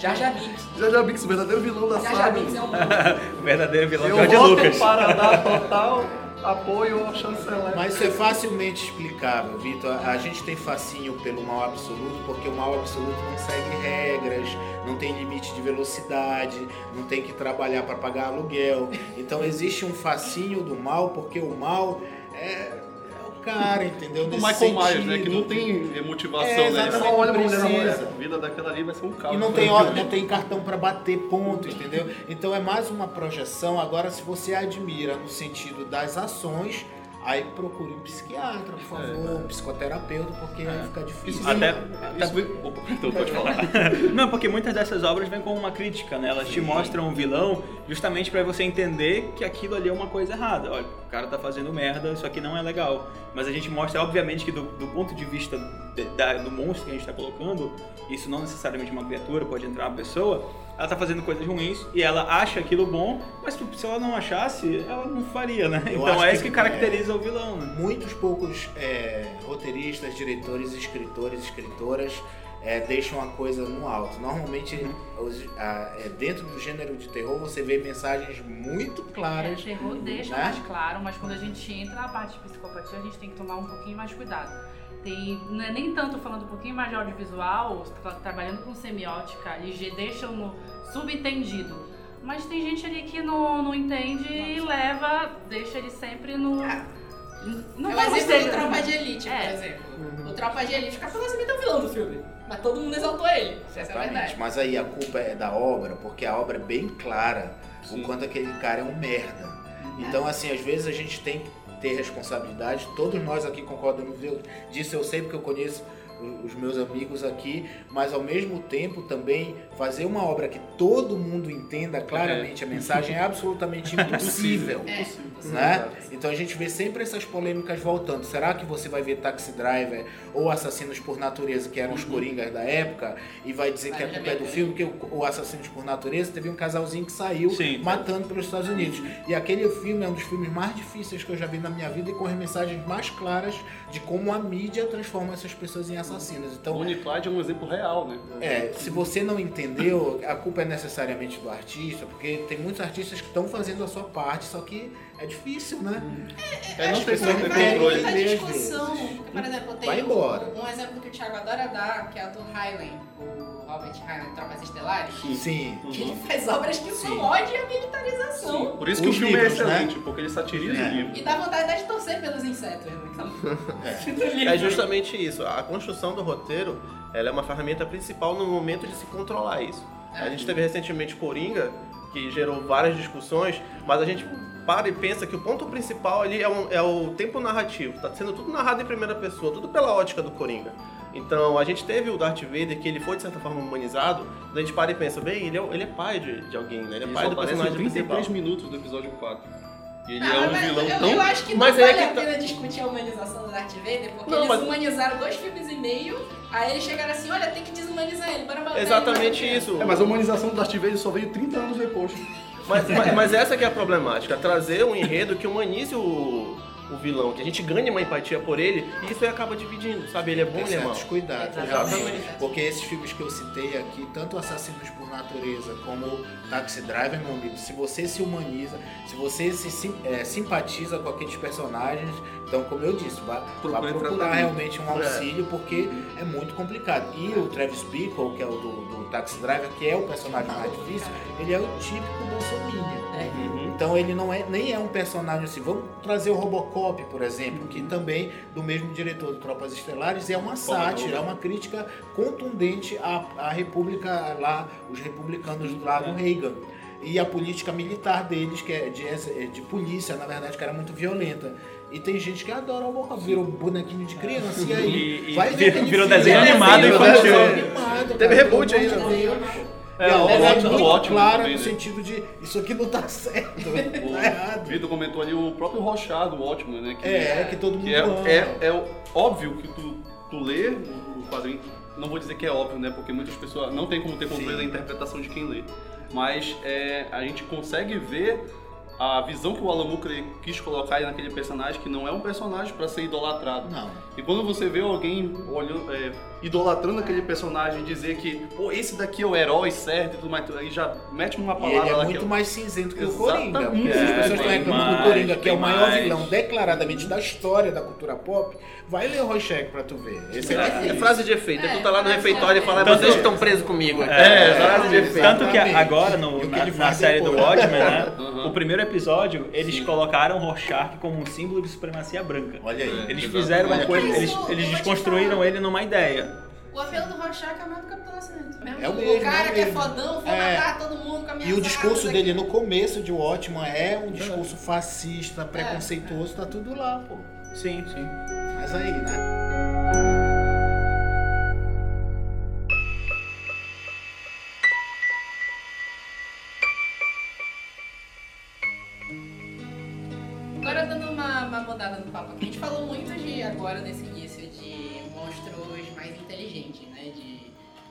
Jar Jar Binks. Jar Jar Binks, o verdadeiro vilão da Jar Jar saga. Binks é um O verdadeiro vilão Eu George voto Lucas. para dar total apoio ao chanceler. Mas isso é facilmente explicável, Vitor. A gente tem fascínio pelo mal absoluto porque o mal absoluto não segue regras, não tem limite de velocidade, não tem que trabalhar para pagar aluguel. Então existe um fascínio do mal porque o mal é, cara, entendeu? O Michael Myers, né? sentido. Que não tem motivação, É, né? Só olha pra não mulher na mulher. precisa. A vida daquela ali vai ser um caos. E não tem, hora, não tem cartão para bater ponto, entendeu? Então é mais uma projeção. Agora, se você admira no sentido das ações, aí procure um psiquiatra, por favor, um psicoterapeuta, porque aí fica difícil. Isso Até- vem- Isso. Opa, então pode falar. Não, porque muitas dessas obras vêm com uma crítica, né? Elas te mostram um vilão justamente pra você entender que aquilo ali é uma coisa errada. Olha, o cara tá fazendo merda, isso aqui não é legal. Mas a gente mostra, obviamente, que do, do ponto de vista de- da- do monstro que a gente tá colocando, isso não necessariamente uma criatura, pode entrar uma pessoa, ela tá fazendo coisas ruins e ela acha aquilo bom, mas tipo, se ela não achasse, ela não faria, né? Eu então é que- isso que caracteriza o vilão, né? Muitos poucos é, roteiristas, diretores, escritores, escritoras é, deixam a coisa no alto. Normalmente, os- a- é, dentro do gênero de terror, você vê mensagens muito É, claras. terror deixa né? mais claro, mas quando a gente entra na parte de psicopatia, a gente tem que tomar um pouquinho mais cuidado. Tem, não é nem tanto falando um pouquinho mais de audiovisual, tra- trabalhando com semiótica, eles deixam no subentendido. Mas tem gente ali que não, não entende e leva, deixa ele sempre no. exemplo seja- do Tropa de Elite, É. por exemplo. O Tropa de Elite, o Capitão Nascimento é o vilão do filme. Mas todo mundo exaltou ele. Essa é a verdade. Mas aí a culpa é da obra, porque a obra é bem clara Sim. o quanto aquele cara é um merda. Então, assim, às vezes a gente tem ter responsabilidade. Todos nós aqui concordamos disso, eu sei porque eu conheço os meus amigos aqui, mas ao mesmo tempo também fazer uma obra que todo mundo entenda claramente a mensagem é absolutamente impossível. É, né? Então a gente vê sempre essas polêmicas voltando. Será que você vai ver Taxi Driver ou Assassinos por Natureza, que eram os coringas da época, e vai dizer que a culpa é do filme, que o, o Assassinos por Natureza teve um casalzinho que saiu Sim. matando pelos Estados Unidos. E aquele filme é um dos filmes mais difíceis que eu já vi na minha vida e com as mensagens mais claras de como a mídia transforma essas pessoas em assassinos. Então, Bonnie Clyde é um exemplo real, né? é, se você não entendeu, a culpa é necessariamente do artista, porque tem muitos artistas que estão fazendo a sua parte, só que é difícil, né? É, não As tem pessoas como ter controle. muita às discussão. Porque, por exemplo, tem Vai um- embora. Um, exemplo que o Thiago adora dar, que é o do Highland, o Robert Highland, Tropas Estelares. Sim. Que ele faz obras que são ódio à militarização. Por isso que Os o filme livros, é né? excelente, porque ele satiriza É. o livro. E dá vontade de torcer pelos insetos. Né? Então, É justamente isso. A construção do roteiro ela é uma ferramenta principal no momento de se controlar isso. A gente teve recentemente Coringa, que gerou várias discussões, mas a gente para e pensa que o ponto principal ali é, um- é o tempo narrativo. Tá sendo tudo narrado em primeira pessoa, tudo pela ótica do Coringa. Então a gente teve o Darth Vader, que ele foi de certa forma humanizado, a gente para e pensa, bem, ele é, ele é pai de, de alguém, né? Ele é Ele pai do personagem 33 principal. minutos do episódio 4. E ele Ah, é um mas vilão eu, tão... eu acho que não Mas é vale que a tá- pena discutir a humanização do Darth Vader, porque Não, eles mas- humanizaram dois filmes e meio, aí eles chegaram assim, olha, tem que desumanizar ele, bora botar ele Exatamente mais isso. É, mas a humanização do Darth Vader só veio 30 anos depois. Mas, mas, mas essa que é a problemática, trazer um enredo que humanize o, o vilão, que a gente ganhe uma empatia por ele, e isso aí acaba dividindo, sabe? Ele é bom Tem ou ele é mau. certos cuidados, Exatamente. realmente. Porque esses filmes que eu citei aqui, tanto Assassinos por Natureza como Taxi Driver, meu amigo, se você se humaniza, se você se sim- é, simpatiza com aqueles personagens, então, como eu disse, vá, vá procurar realmente um auxílio, porque é muito complicado. E o Travis Bickle, que é o do, do Taxi Driver, que é o personagem mais difícil, ele é o típico Bolsonaro. Então ele não é nem é um personagem assim. Vamos trazer o Robocop, por exemplo, que também do mesmo diretor do Tropas Estelares é uma sátira, é uma crítica contundente à, à República lá, os republicanos lá do Reagan. E a política militar deles, que é de, de polícia, na verdade, que era muito violenta. E tem gente que adora o Robocop, virou bonequinho de criança, e aí? E- e vai ver virou- virou desenho é animado desenho infantil. animado, Teve reboot né? Deus. É, e o é ótimo- muito ótimo clara também, no né? sentido de isso aqui não tá certo, O tá errado. Vitor comentou ali o próprio Rochado, o ótimo, né? Que, É, que todo mundo que é, ama. é, é óbvio que tu, tu lê o quadrinho, não vou dizer que é óbvio, né? Porque muitas pessoas não tem como ter controle Sim. da interpretação de quem lê. Mas é, a gente consegue ver a visão que o Alan Moore quis colocar naquele personagem, que não é um personagem para ser idolatrado. Não. E quando você vê alguém olhando, é, idolatrando aquele personagem e dizer que, pô, esse daqui é o herói certo e tudo mais, aí já mete uma E palavra ele é muito é- mais cinzento que o Exatamente. Coringa. Porque É, as pessoas estão reclamando do Coringa, que é o maior mais. vilão declaradamente da história da cultura pop, vai ler o Rorschach pra tu ver. Esse é, É, é frase de efeito, é tu tá lá no É, refeitório e fala, Tanto- vocês estão presos comigo. É, frase de efeito. Tanto que agora, no- E o que na, série do. Watchmen, né? Uhum. O primeiro episódio, eles Sim. colocaram o Rorschach como um símbolo de supremacia branca. Olha aí. Eles fizeram uma coisa, eles, eles vou desconstruíram ele numa ideia. O apelo do Rorschach é o mesmo do Capitão Nascimento. Mesmo É o o mesmo, cara é o que é fodão, foi É. matar todo mundo com a minha E o discurso dele no começo de Watchman é um discurso fascista, preconceituoso, tá tudo lá, pô. Sim, sim. Mas aí, né?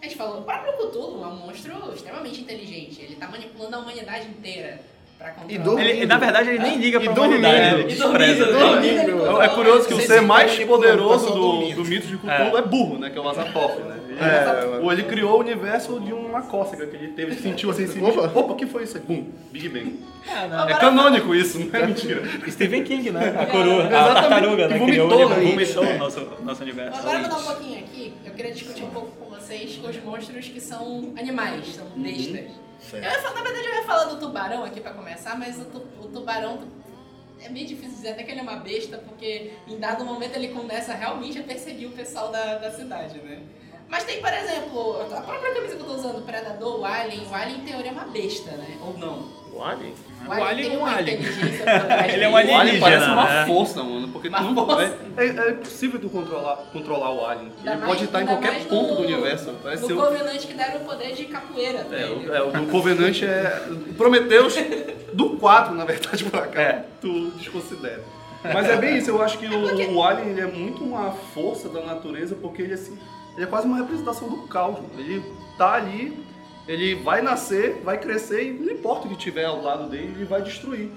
A gente falou, o próprio Cthulhu é um monstro extremamente inteligente. Ele tá manipulando a humanidade inteira pra controlar. dormindo. Ele, na verdade, ele nem liga E pra dormindo. humanidade, né? ele E dormindo, dormindo, ele controla. É curioso que o ser mais manipulando, poderoso tá do, dormindo. do mito de Cthulhu é. burro, né? Que é o Azathoth, né? Ele, É, ou ele criou o universo de uma cócega que ele teve, ele sentiu assim, assim, Opa. opa, o que foi isso? aí? Bum, Big Bang. Ah, não. É canônico isso, não é mentira. Stephen King, né? A coroa, a Exatamente. tartaruga, né? Que Criou, vomitou, ele né? vomitou o nosso, nosso universo. Agora mudar um pouquinho aqui, eu queria discutir um pouco com vocês os monstros que são animais, são Uhum. bestas. Eu ia falar- na verdade eu ia falar do tubarão aqui pra começar, mas o, tu- o tubarão é meio difícil dizer até que ele é uma besta, porque em dado momento ele começa realmente a perseguir o pessoal da, da cidade, né? Mas tem, por exemplo, a própria camisa que eu tô usando, o Predador, o Alien. O Alien, em teoria, é uma besta, né? Ou não. O Alien? O Alien é um alien. Ele é um dele. O alien parece uma né? força, mano, porque Uma tu não, força. é, é, é impossível tu controlar, controlar o alien. Ainda Ele mais- pode estar em qualquer mais ponto no- do universo. Parece No ser o, Covenant que deram o poder de capoeira. é, ele. o, é, o Covenant é. o Prometheus do 4, na verdade, pra cá. É. Tu desconsidera. Mas é bem isso, eu acho que o, o Alien ele é muito uma força da natureza, porque ele assim. Ele é quase uma representação do caos. Ele tá ali, ele vai nascer, vai crescer e não importa o que tiver ao lado dele, ele vai destruir.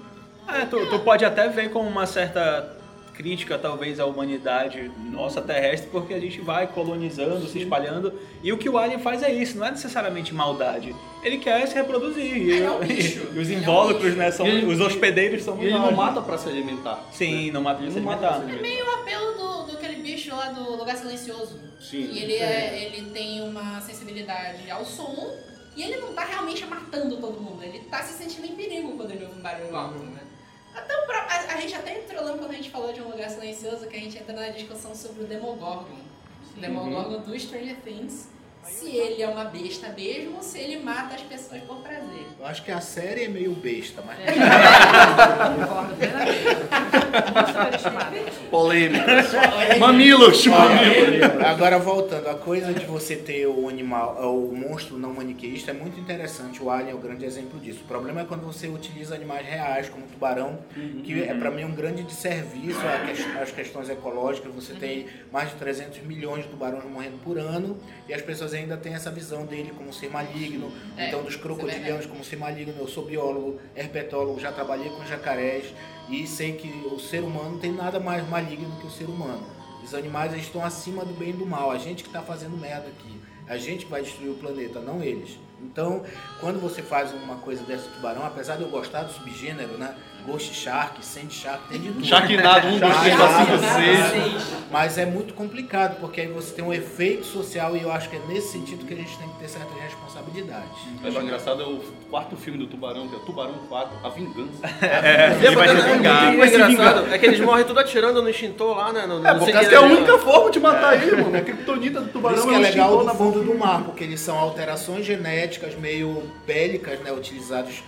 É, tu, tu pode até ver como uma certa crítica, talvez, à humanidade nossa terrestre, porque a gente vai colonizando, se espalhando, e o que o Alien faz é isso, não é necessariamente maldade. Ele quer se reproduzir. E, é um bicho. e os é um invólucros, bicho. né, são, ele- os hospedeiros são E ele não né? mata pra se alimentar. Sim, não mata pra se não mata pra alimentar. se alimentar. O apelo do, do aquele bicho lá do Lugar Silencioso. Sim. E ele, é, ele tem uma sensibilidade ao som e ele não tá realmente matando todo mundo. Ele tá se sentindo em perigo quando ele ouve um barulho alto, né? Até o a, a gente até entrou lá quando a gente falou de um lugar silencioso, que a gente entra na discussão sobre o Demogorgon. O Demogorgon do Stranger Things. Se ele é uma besta mesmo ou se ele mata as pessoas por prazer. Eu acho que a série é meio besta, mas Concordo plenamente. Polêmicas. Mamilos! Mamilos! Agora voltando, a coisa de você ter o animal, o monstro não maniqueísta é muito interessante. O Alien é o grande exemplo disso. O problema é quando você utiliza animais reais, como o tubarão, que é para mim um grande desserviço às questões ecológicas. Você tem mais de 300 milhões de tubarões morrendo por ano e as pessoas ainda têm essa visão dele como ser maligno, É, então dos é crocodilianos como ser maligno. Eu sou biólogo, herpetólogo, já trabalhei com jacarés e sei que o ser humano não tem nada mais maligno que o ser humano. Os animais estão acima do bem e do mal. A gente que está fazendo merda aqui. A gente que vai destruir o planeta, não eles. Então, quando você faz uma coisa dessa do tubarão, apesar de eu gostar do subgênero, né? Ghost Shark, Sand Shark, tem de tudo. Sharknado 1, 2, 3, 4, 5, 6. Mas é muito complicado, porque aí você tem um efeito social e eu acho que é nesse sentido que a gente tem que ter certas responsabilidades. Mas o engraçado é o quarto filme do Tubarão, que é o Tubarão 4, A Vingança. Ele vai se vingar. O engraçado é que eles morrem tudo atirando no extintor lá, né? No, no É, por causa que é a única forma de matar ele, mano. A criptonita do tubarão isso que é um legal do na fundo do mar, porque eles são alterações genéticas meio bélicas, né? Utilizados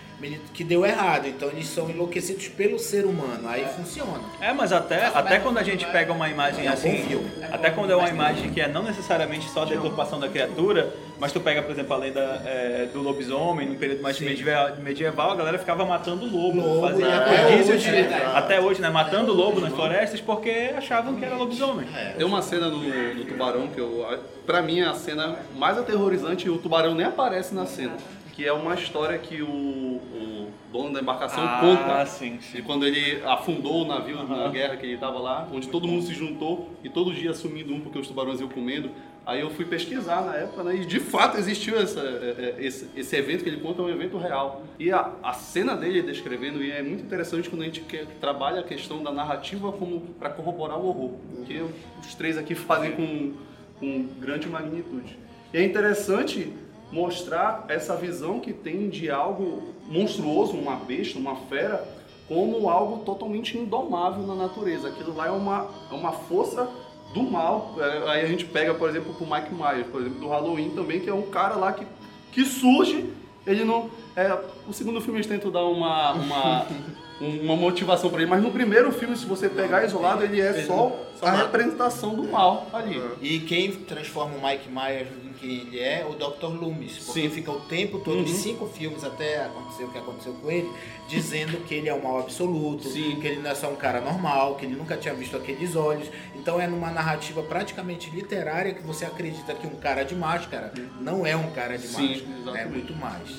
que deu errado. Então eles são enlouquecidos pelo ser humano. Aí funciona. É, mas até, até quando a gente pega uma imagem É um assim, filme. até quando é uma imagem que é não necessariamente só da deturpação da criatura, mas tu pega, por exemplo, a lenda é, do lobisomem, no período mais Sim. medieval, medieval, a galera ficava matando lobo, Lobo, fazia até rodízio hoje, de- é. até hoje, né, matando lobo nas florestas porque achavam que era lobisomem. Tem uma cena no, no Tubarão que eu, pra mim é a cena mais aterrorizante e o tubarão nem aparece na cena. Que é uma história que o, o dono da embarcação Ah, conta. sim, De quando ele afundou o navio na guerra que ele estava lá, onde todo mundo se juntou e todo dia assumindo um porque os tubarões iam comendo. Aí eu fui pesquisar na época, né? E de fato existiu essa, é, é, esse, esse evento que ele conta, é um evento real. E a, a cena dele descrevendo, e é muito interessante quando a gente trabalha a questão da narrativa como para corroborar o horror. Que os três aqui fazem com, com grande magnitude. E é interessante mostrar essa visão que tem de algo monstruoso, uma besta, uma fera, como algo totalmente indomável na natureza. Aquilo lá é uma, é uma força do mal. É, Aí a gente pega, por exemplo, o Mike Myers, por exemplo, do Halloween também, que é um cara lá que, que surge, ele não... É, o segundo filme eles tentam dar uma, uma, uma motivação para ele, mas no primeiro filme, se você pegar isolado, ele é só a representação do mal ali. E quem transforma o Mike Myers em quem ele é, o Dr. Loomis. Porque Sim. fica o tempo todo, Uhum. de cinco filmes até acontecer o que aconteceu com ele, dizendo que ele é o mal absoluto, Sim. que ele não é só um cara normal, que ele nunca tinha visto aqueles olhos. Então é numa narrativa praticamente literária que você acredita que um cara de máscara não é um cara de Sim, máscara. É exatamente. muito mais.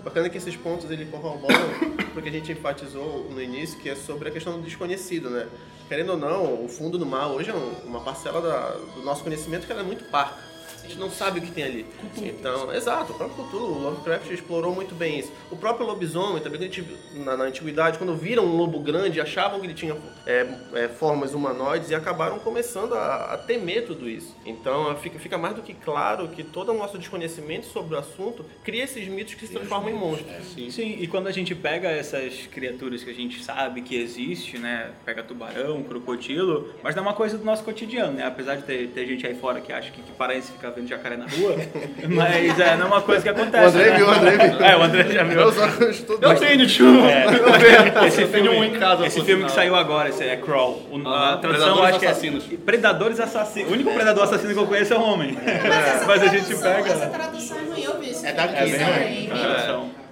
O bacana é que esses pontos ele corroboram porque a gente enfatizou no início que é sobre a questão do desconhecido, né? Querendo ou não, o fundo do mar hoje é um- uma parcela da- do nosso conhecimento que ela é muito parca. A gente não sabe o que tem ali. Então, exato, o próprio Cthulhu, o Lovecraft explorou muito bem isso. O próprio lobisomem, também, gente- na, na antiguidade, quando viram um lobo grande, achavam que ele tinha é, é, formas humanoides e acabaram começando a, a temer tudo isso. Então, fica, fica mais do que claro que todo o nosso desconhecimento sobre o assunto cria esses mitos que se transformam em monstros. Sim. e quando a gente pega essas criaturas que a gente sabe que existe, né? Pega tubarão, crocodilo, mas não é uma coisa do nosso cotidiano, né? Apesar de ter, ter gente aí fora que acha que, que paraense fica vendo jacaré na rua, mas é, não é uma coisa que acontece. O André né? viu, o André viu. É, o André já viu. Eu só estou Eu tenho, tio! É, esse Eu filme, um em casa, esse filme que saiu agora, esse é Crawl. O, Ah, a tradução eu acho que Assassinos. é Predadores Assassinos. O único predador assassino que eu conheço é o homem. essa Mas a gente pega. Essa tradução é ruim, eu vi isso. É daqui, É bem né? ruim a tradução. Cara,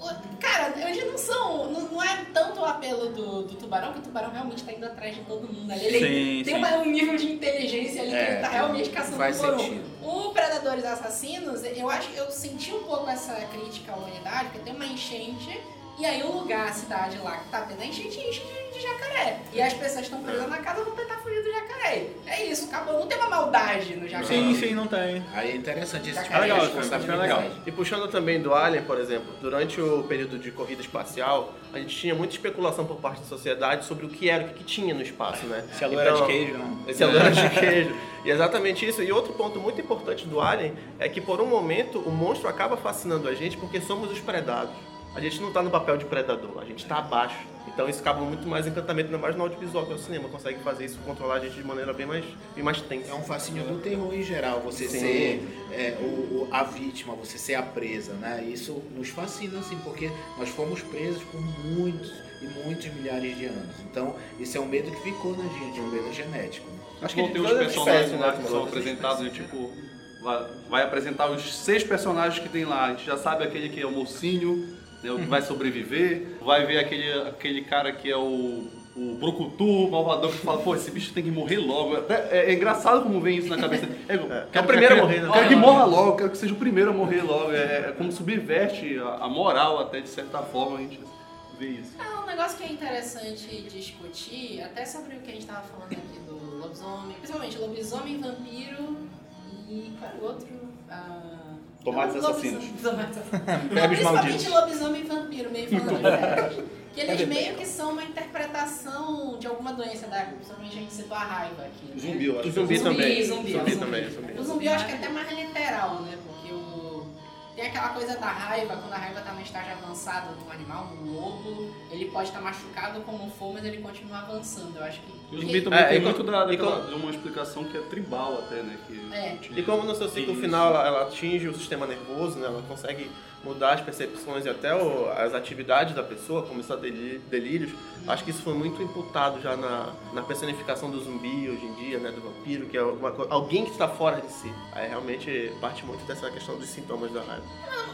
eles não são. Não, não é tanto o apelo do, do tubarão, que o tubarão realmente tá indo atrás de todo mundo ali. Ele Sim, tem sim. uma- um nível de inteligência ali que É, ele tá realmente caçando faz por um. sentido. O Predadores Assassinos, eu acho eu senti um pouco essa crítica à humanidade, porque tem uma enchente. E aí o lugar, a cidade lá que tá tendo a enchente, enche de, jacaré. E as pessoas estão presas na casa vão tentar fugir do jacaré. É isso, acabou. Não tem uma maldade no jacaré. Sim, sim, não tem. Aí é interessante esse tipo É de legal, isso é responsabilidade. legal. E puxando também do Alien, por exemplo, durante o período de corrida espacial, a gente tinha muita especulação por parte da sociedade sobre o que era, o que, que tinha no espaço, né? Se a lua era de queijo, né? Se a lua era de queijo. E é exatamente isso. E outro ponto muito importante do Alien é que por um momento o monstro acaba fascinando a gente porque somos os predados. A gente não tá no papel de predador, a gente tá abaixo. Então isso acaba muito mais encantamento, ainda mais no audiovisual, que é o cinema. Consegue fazer isso, controlar a gente de maneira bem mais, bem mais tensa. É um fascínio do terror em geral, você Sim. ser é, o, o- a vítima, você ser a presa, né? Isso nos fascina, assim, porque nós fomos presos por muitos e muitos milhares de anos. Então, esse é um medo que ficou na gente, um medo genético. né? Acho que ter os personagens lá né, que são apresentados, né, tipo, vai, vai apresentar os seis personagens que tem lá. A gente já sabe aquele que é o mocinho, né, o que vai sobreviver. Vai ver aquele, aquele cara que é o, o Brucutu, o malvador, que fala, pô, esse bicho tem que morrer logo. Até- É, é engraçado como vem isso na cabeça. É, é o primeiro a morrer, né? Quero que morra logo, quero que seja o primeiro a morrer logo. É, é como subverte a, a moral até, de certa forma, a gente vê isso. Ah, um negócio que é interessante discutir, até sobre o que a gente tava falando aqui do lobisomem, principalmente lobisomem, vampiro e qual outro? Ah, Tomates não, assassinos. lobisomem- Tomates assassinos. Lobisomem e vampiro, meio falando de Que eles meio que são uma interpretação de alguma doença da época, principalmente a gente citou a raiva aqui. né? Zumbi, eu acho. O zumbi, Zumbi, também. zumbi, zumbi zumbi. também. Zumbi. O zumbi eu acho que é até mais literal, né? Porque o... tem aquela coisa da raiva, quando a raiva tá no estágio avançado no animal, no lobo, ele pode estar machucado como for, mas ele continua avançando. Eu acho que. E o zumbi também É, tem muito como- da, daquela- como- de uma explicação que é tribal até, né? Que É. E como no seu ciclo Isso. final ela, ela atinge o sistema nervoso, né? ela consegue mudar as percepções e até o- as atividades da pessoa, começar delí- delírios, acho que isso foi muito imputado já na, na personificação do zumbi hoje em dia, né? do vampiro, que é uma, alguém que está fora de si. Aí realmente parte muito dessa questão dos sintomas da raiva.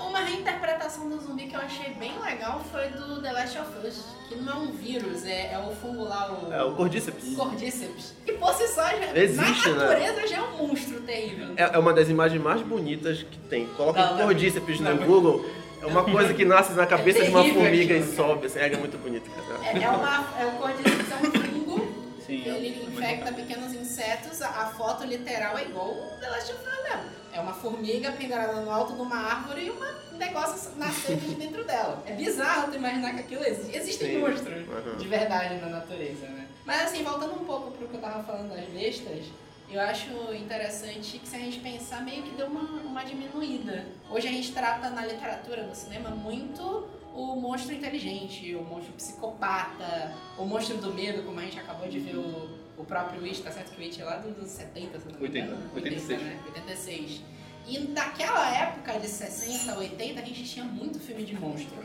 Uma reinterpretação do zumbi que eu achei bem legal foi do The Last of Us, que não é um vírus, é, é o fungo lá, o. É o Cordyceps. Cordyceps. Que por si só, já, Existe, na né? natureza já é um monstro terrível. É, é uma das imagens mais bonitas que tem. Coloca Não, não. Cordyceps no Não. Google, é uma coisa que nasce na cabeça de uma formiga aquilo, e sobe, assim, é muito bonito, cara. É, é, uma, é o Cordyceps é um fungo Sim, Ele infecta pequenos insetos, a, a foto literal é igual o The Last of Us mesmo. É uma formiga pendurada no alto de uma árvore e um negócio nascendo de dentro dela. É bizarro tu imaginar que aquilo existe. Existem monstros Uhum. de verdade na natureza, né? Mas assim, voltando um pouco pro que eu tava falando das bestas, eu acho interessante que se a gente pensar, meio que deu uma, uma diminuída. Hoje a gente trata na literatura, no cinema, muito o monstro inteligente, o monstro psicopata, o monstro do medo, como a gente acabou de ver o, o próprio It, tá certo que o It é lá dos 70, se não me 80, engano? 86. né? 86. E naquela época de 60, 80, a gente tinha muito filme de monstro.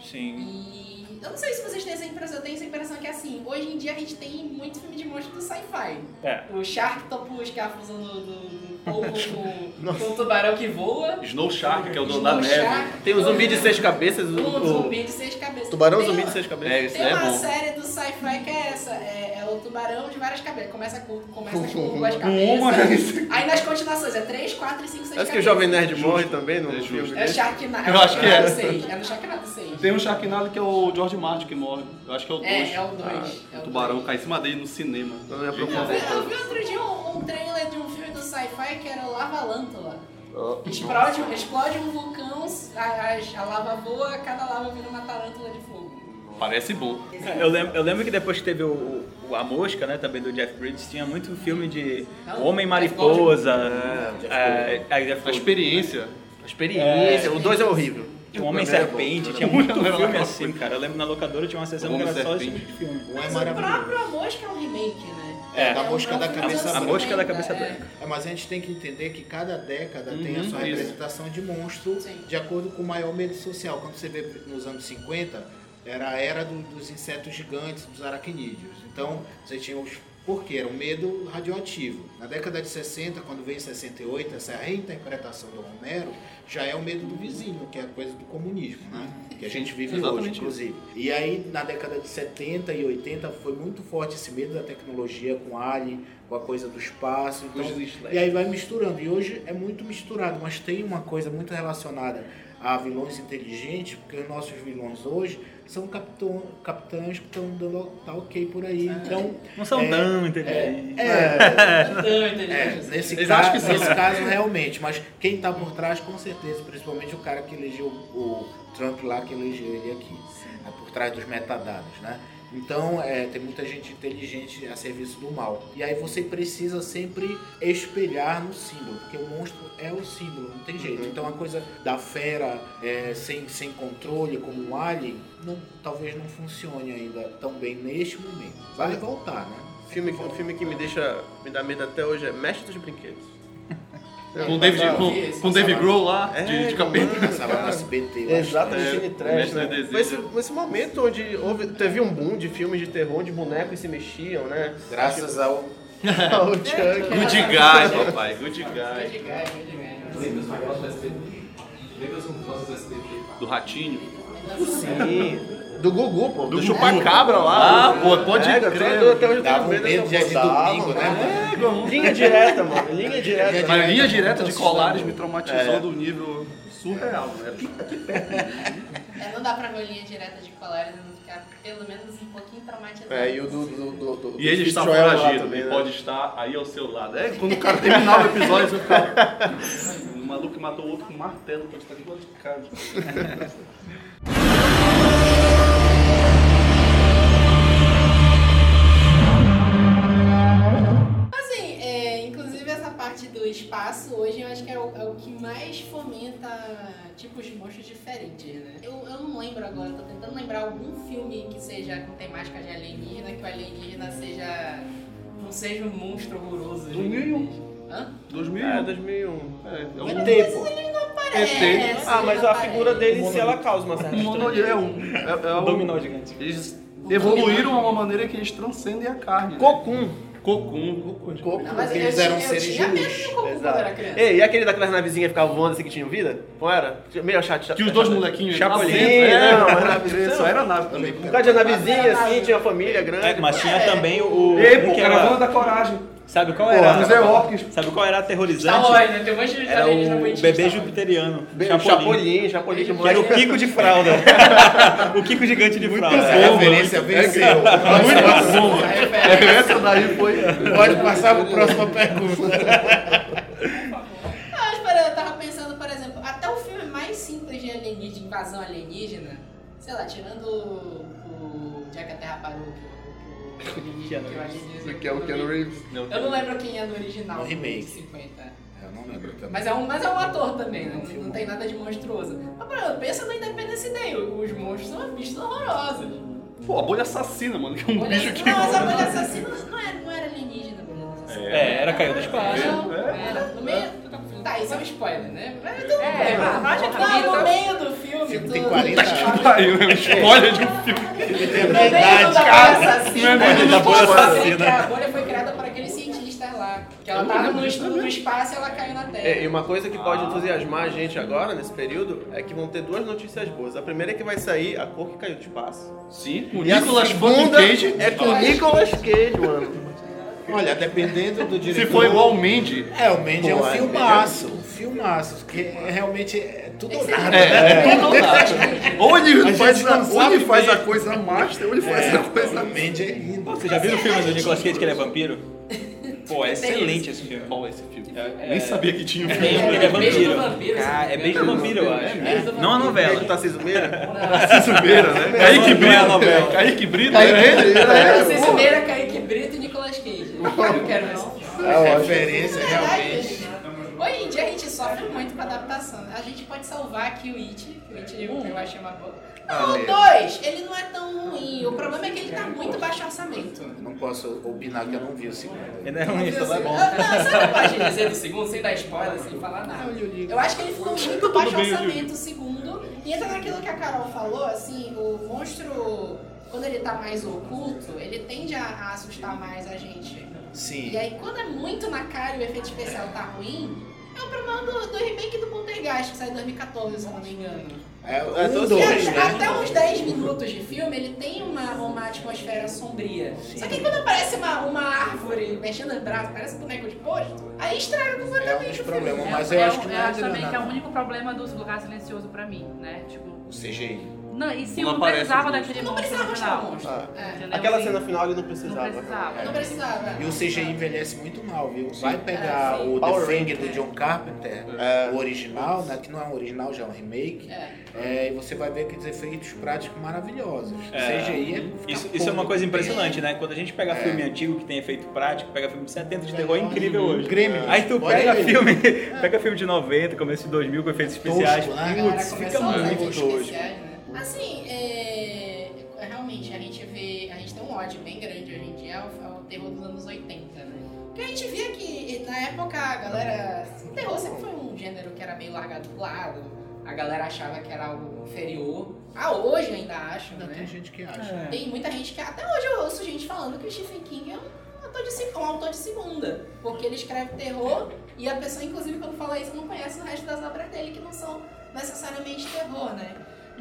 Sim. E eu não sei se vocês têm essa impressão, eu tenho essa impressão que assim, hoje em dia a gente tem muito filme de monstro do sci-fi. É. O Shark topa o escafuzão do, do, do polvo com, com o tubarão que voa. Snow Shark, que é o dono da neve. Tem o zumbi de seis cabeças, o, o zumbi de seis cabeças. tubarão Tem zumbi uma- de seis cabeças. É, isso Tem é uma bom. série do sci-fi que é essa, é, é tubarão de várias cabeças. Começa com, começa com duas Com uma, cabeças. Aí nas continuações é 3, 4 e 5, 6 Acho que o Jovem Nerd morre também no É filme justo. É o desse. Sharknado. Eu acho que é. 6. É no Sharknado 6. Tem um Sharknado que é o George Martin que morre. Eu acho que é o 2. É, é o 2. é o tubarão dois. cai em cima dele no cinema. Eu ia Eu vi, eu vi outro dia um, um trailer de um filme do sci-fi que era o Lava Lântula. Oh, Explode, explode um vulcão, a, a- a lava voa, cada lava vira uma tarântula de fogo. Parece bom. Eu lembro, eu lembro que depois que teve o A Mosca, né, também do Jeff Bridges, tinha muito filme de Homem Mariposa. É, é, é, A Goldblum. experiência. A experiência, o 2 é horrível. Homem O é Serpente, tinha muito filme assim, cara. Eu lembro na locadora tinha uma sessão que Homem era só esse Serpente. tipo de filme. É Mas o próprio A Mosca é um remake, né? É, da Mosca da Cabeça anos A Mosca da 50, Cabeça é. Branca. É, mas a gente tem que entender que cada década tem a Uhum, sua isso. representação de monstro Sim. de acordo com o maior medo social. Quando você vê nos anos 50, era a era do- dos insetos gigantes, dos aracnídeos. Então, você tinha os. Por quê? Era um medo radioativo. Na década de 60, quando veio em 68, essa reinterpretação do Romero, já é o medo do vizinho, que é a coisa do comunismo, né? Que a gente vive hoje, inclusive. E aí, na década de 70 e 80, foi muito forte esse medo da tecnologia com Alien, com a coisa do espaço. Então, e aí vai misturando. E hoje é muito misturado, mas tem uma coisa muito relacionada a vilões inteligentes, porque os nossos vilões hoje são capitão, capitães que estão dando tá ok por aí. Então, Não são É, tão inteligentes. é, é, nesse, Eles caso, são. nesse caso realmente, mas quem está por trás com certeza, principalmente o cara que elegeu o Trump lá, que elegeu ele aqui, é por trás dos metadados, né? Então, é, tem muita gente inteligente a serviço do mal. E aí você precisa sempre espelhar no símbolo, porque o monstro é o símbolo, não tem jeito. Então, a coisa da fera é, sem, sem controle, como um alien, não, talvez não funcione ainda tão bem neste momento. Vai voltar, né? Filme, um filme que me deixa, me dá medo até hoje é Mestre dos Brinquedos. Com o David, com, com o David Grohl lá, É, de, de capeta. Passava no SBT. eu acho. Exatamente, É, Cine o Trash, né? Foi esse, esse momento onde houve, teve um boom de filmes de terror, onde bonecos se mexiam, né? Graças ao o Chuck. Good guy, papai. Good guy. Good guy, good guy. Lembra os negócios do SBT? Lembra os negócios do SBT? Do ratinho. Sim. Do Gugu, pô. Do, Gugu. chupacabra lá. Ah, pô, pode é, crer. eu até hoje Dava um medo de domingo, né? mano. Linha direta, mano. Linha direta. Mas a linha direta de colares me traumatizou do nível surreal. né? Aqui, aqui perto. É, não dá pra ver linha direta de colares e não ficar pelo menos um pouquinho traumatizado. É, e o do. do, do, do E ele do está foragido, ele né? pode estar aí ao seu lado. É, quando o cara terminar o episódio, você fica. O maluco matou o outro com martelo pode estar aqui do lado de casa. do espaço hoje eu acho que é o, é o que mais fomenta tipos de monstros diferentes, né? Eu, eu não lembro agora, tô tentando lembrar algum filme que seja com temática de alienígena, que o alienígena seja. não seja um monstro horroroso. 2001. Hã? 2001. É, 2001. É, é um ET, pô. Parece, Ah, mas a parece. figura dele, se ela causa uma certa Um monolito, é um. É, é um Dominó gigante. Eles evoluíram a uma maneira que eles transcendem a carne. né? Cocum. Cocum. Cocum. Não, mas eles eram tinha- seres de luz. Ei, e aquele daquelas navezinhas que ficavam voando assim que tinham vida? Como era? Meio chato. Tinha os dois molequinhos Chapolin, lá dentro, é, não, era nave, só era nave também. Um cara de navezinha assim, tinha uma família grande. É, mas tinha também o. Ei, um pô, caravana era, da coragem. Sabe qual Pô, era? José Hopkins. Sabe qual era Star aterrorizante? Wars, né? Tem um monte de Era alienígena o bebê Star jupiteriano. Be- Chapolin. Chapolin, Chapolin, Que era o Kiko de fralda. o Kiko gigante de fralda. Essa referência venceu. Muito bom. Essa daí foi. Pode passar para a próxima pergunta. Eu tava pensando, por exemplo, até o filme mais simples de alienígena, de invasão alienígena, sei lá, tirando o, o que a Terra Parou, que o- que é o Keanu Reeves. Eu não lembro quem é no original. No remake. 50. Eu não lembro também. Mas é, um, mas é um ator também? É não, não tem nada de monstruoso. Mas, por exemplo, pensa no Independence Day, os monstros são bichos horrorosos. Pô, a bolha assassina, mano. Que é um Bolha- bicho que. Não, mas a bolha assassina não era, não era alienígena, a bolha assassina. É, era caiu do espaço. Não, É. era no meio. Tá, isso é um spoiler, né? Mas tudo É, bem. mas Roger Não, no meio do filme. O filme tu- tem 40 anos. Pariu, é uma spoiler de um filme. Ele tem a No minha meio idade, da cara. bolha assassina. Não é meio da bolha assassina. A bolha foi criada por aquele cientista lá. Que ela tava no, estudo no espaço e ela caiu na Terra. É, e uma coisa que pode entusiasmar a gente agora, nesse período, é que vão ter duas notícias boas. A primeira é que vai sair A Cor que Caiu do Espaço. Sim, o a Nicolas Cage. é com o Nicolas Cage, mano. Olha, dependendo do diretor. Se for igual o Mandy. É, o Mandy é um é, filmaço. Um filmaço. Porque é, realmente é tudo ou nada. É, é tudo ou nada. Ou ele A faz, a, ou ele faz a coisa master, ou ele faz É, a o coisa. Mandy é lindo. Você já viu o filme do Nicolas Cage que ele é vampiro? Pô, é excelente esse filme. Qual é esse filme? É- Nem é- sabia que tinha um É, filme. ele é Beijo do vampiro. vampiro, Cara, não é beijo do vampiro, eu É acho. do Não a novela. Do Tarcísio Meira? Tarcísio Meira, né? Kaique Não é a Brito. novela. É, Kaique Brito, Kaique né? Brito, Não é. se Meira, Kaique Brito e Nicolas Cage. Eu quero ver. É ótimo. Referência É realmente. verdade. Hoje em dia a gente sofre muito com adaptação. A gente pode salvar aqui o It, que o It eu achei uma boa. Não, o 2, ele não é tão ruim. O problema é que ele tá muito baixo orçamento. Não posso opinar que eu não vi o segundo. Ele é ruim, Não, vai bom. não, sabe o que eu pode dizer do segundo, sem dar spoiler, sem falar nada? Eu acho que ele ficou muito baixo orçamento o segundo. E entra naquilo que a Carol falou, assim, o monstro, quando ele tá mais oculto, ele tende a, a assustar mais a gente. Sim. E aí, quando é muito na cara e o efeito especial tá ruim, é o problema do, do remake do Poltergeist, que saiu em 2014, se eu não me engano. É, É, um, dois, E né? até uns 10 minutos de filme, ele tem uma, uma atmosfera sombria. Só que quando aparece uma, uma árvore mexendo os braços, parece um boneco de posto, aí estraga É um completamente o filme. problemas, É, mas eu é acho o- que não eu é acho também que é o único problema do lugar silencioso pra mim, né? Tipo, O CGI. Não, e se Não não, precisava daquele Não monstro precisava no mostrar o final. monstro. Ah, É. Aquela cena final ele não Não precisava. precisava. Não precisava. E o CGI envelhece muito mal, viu? Vai pegar É, sim. o Power The Thing do John Carpenter, É. o original, né, que não é um original, já é um remake, É. é, e você vai ver aqueles efeitos práticos maravilhosos. O É. CGI é Isso, isso é uma coisa impressionante, né? Quando a gente pega filme antigo que tem efeito prático, pega filme de 70 de terror, é incrível hoje. Grêmio. Aí tu pega filme, pega filme de 90, começo de 2000 com efeitos especiais, né? Putz, fica muito tosco. Assim, é, é, realmente a gente vê, a gente tem um ódio bem grande hoje em dia ao, ao terror dos anos 80, né? Porque a gente via que na época a galera. O terror sempre foi um gênero que era meio largado do lado, a galera achava que era algo inferior. Ah, hoje ainda acho, Ainda né? tem gente que acha. É. Tem muita gente que. Até hoje eu ouço gente falando que o Stephen King é um autor de, um autor de segunda. Porque ele escreve terror e a pessoa, inclusive, quando fala isso, não conhece o resto das obras dele, que não são necessariamente terror, né?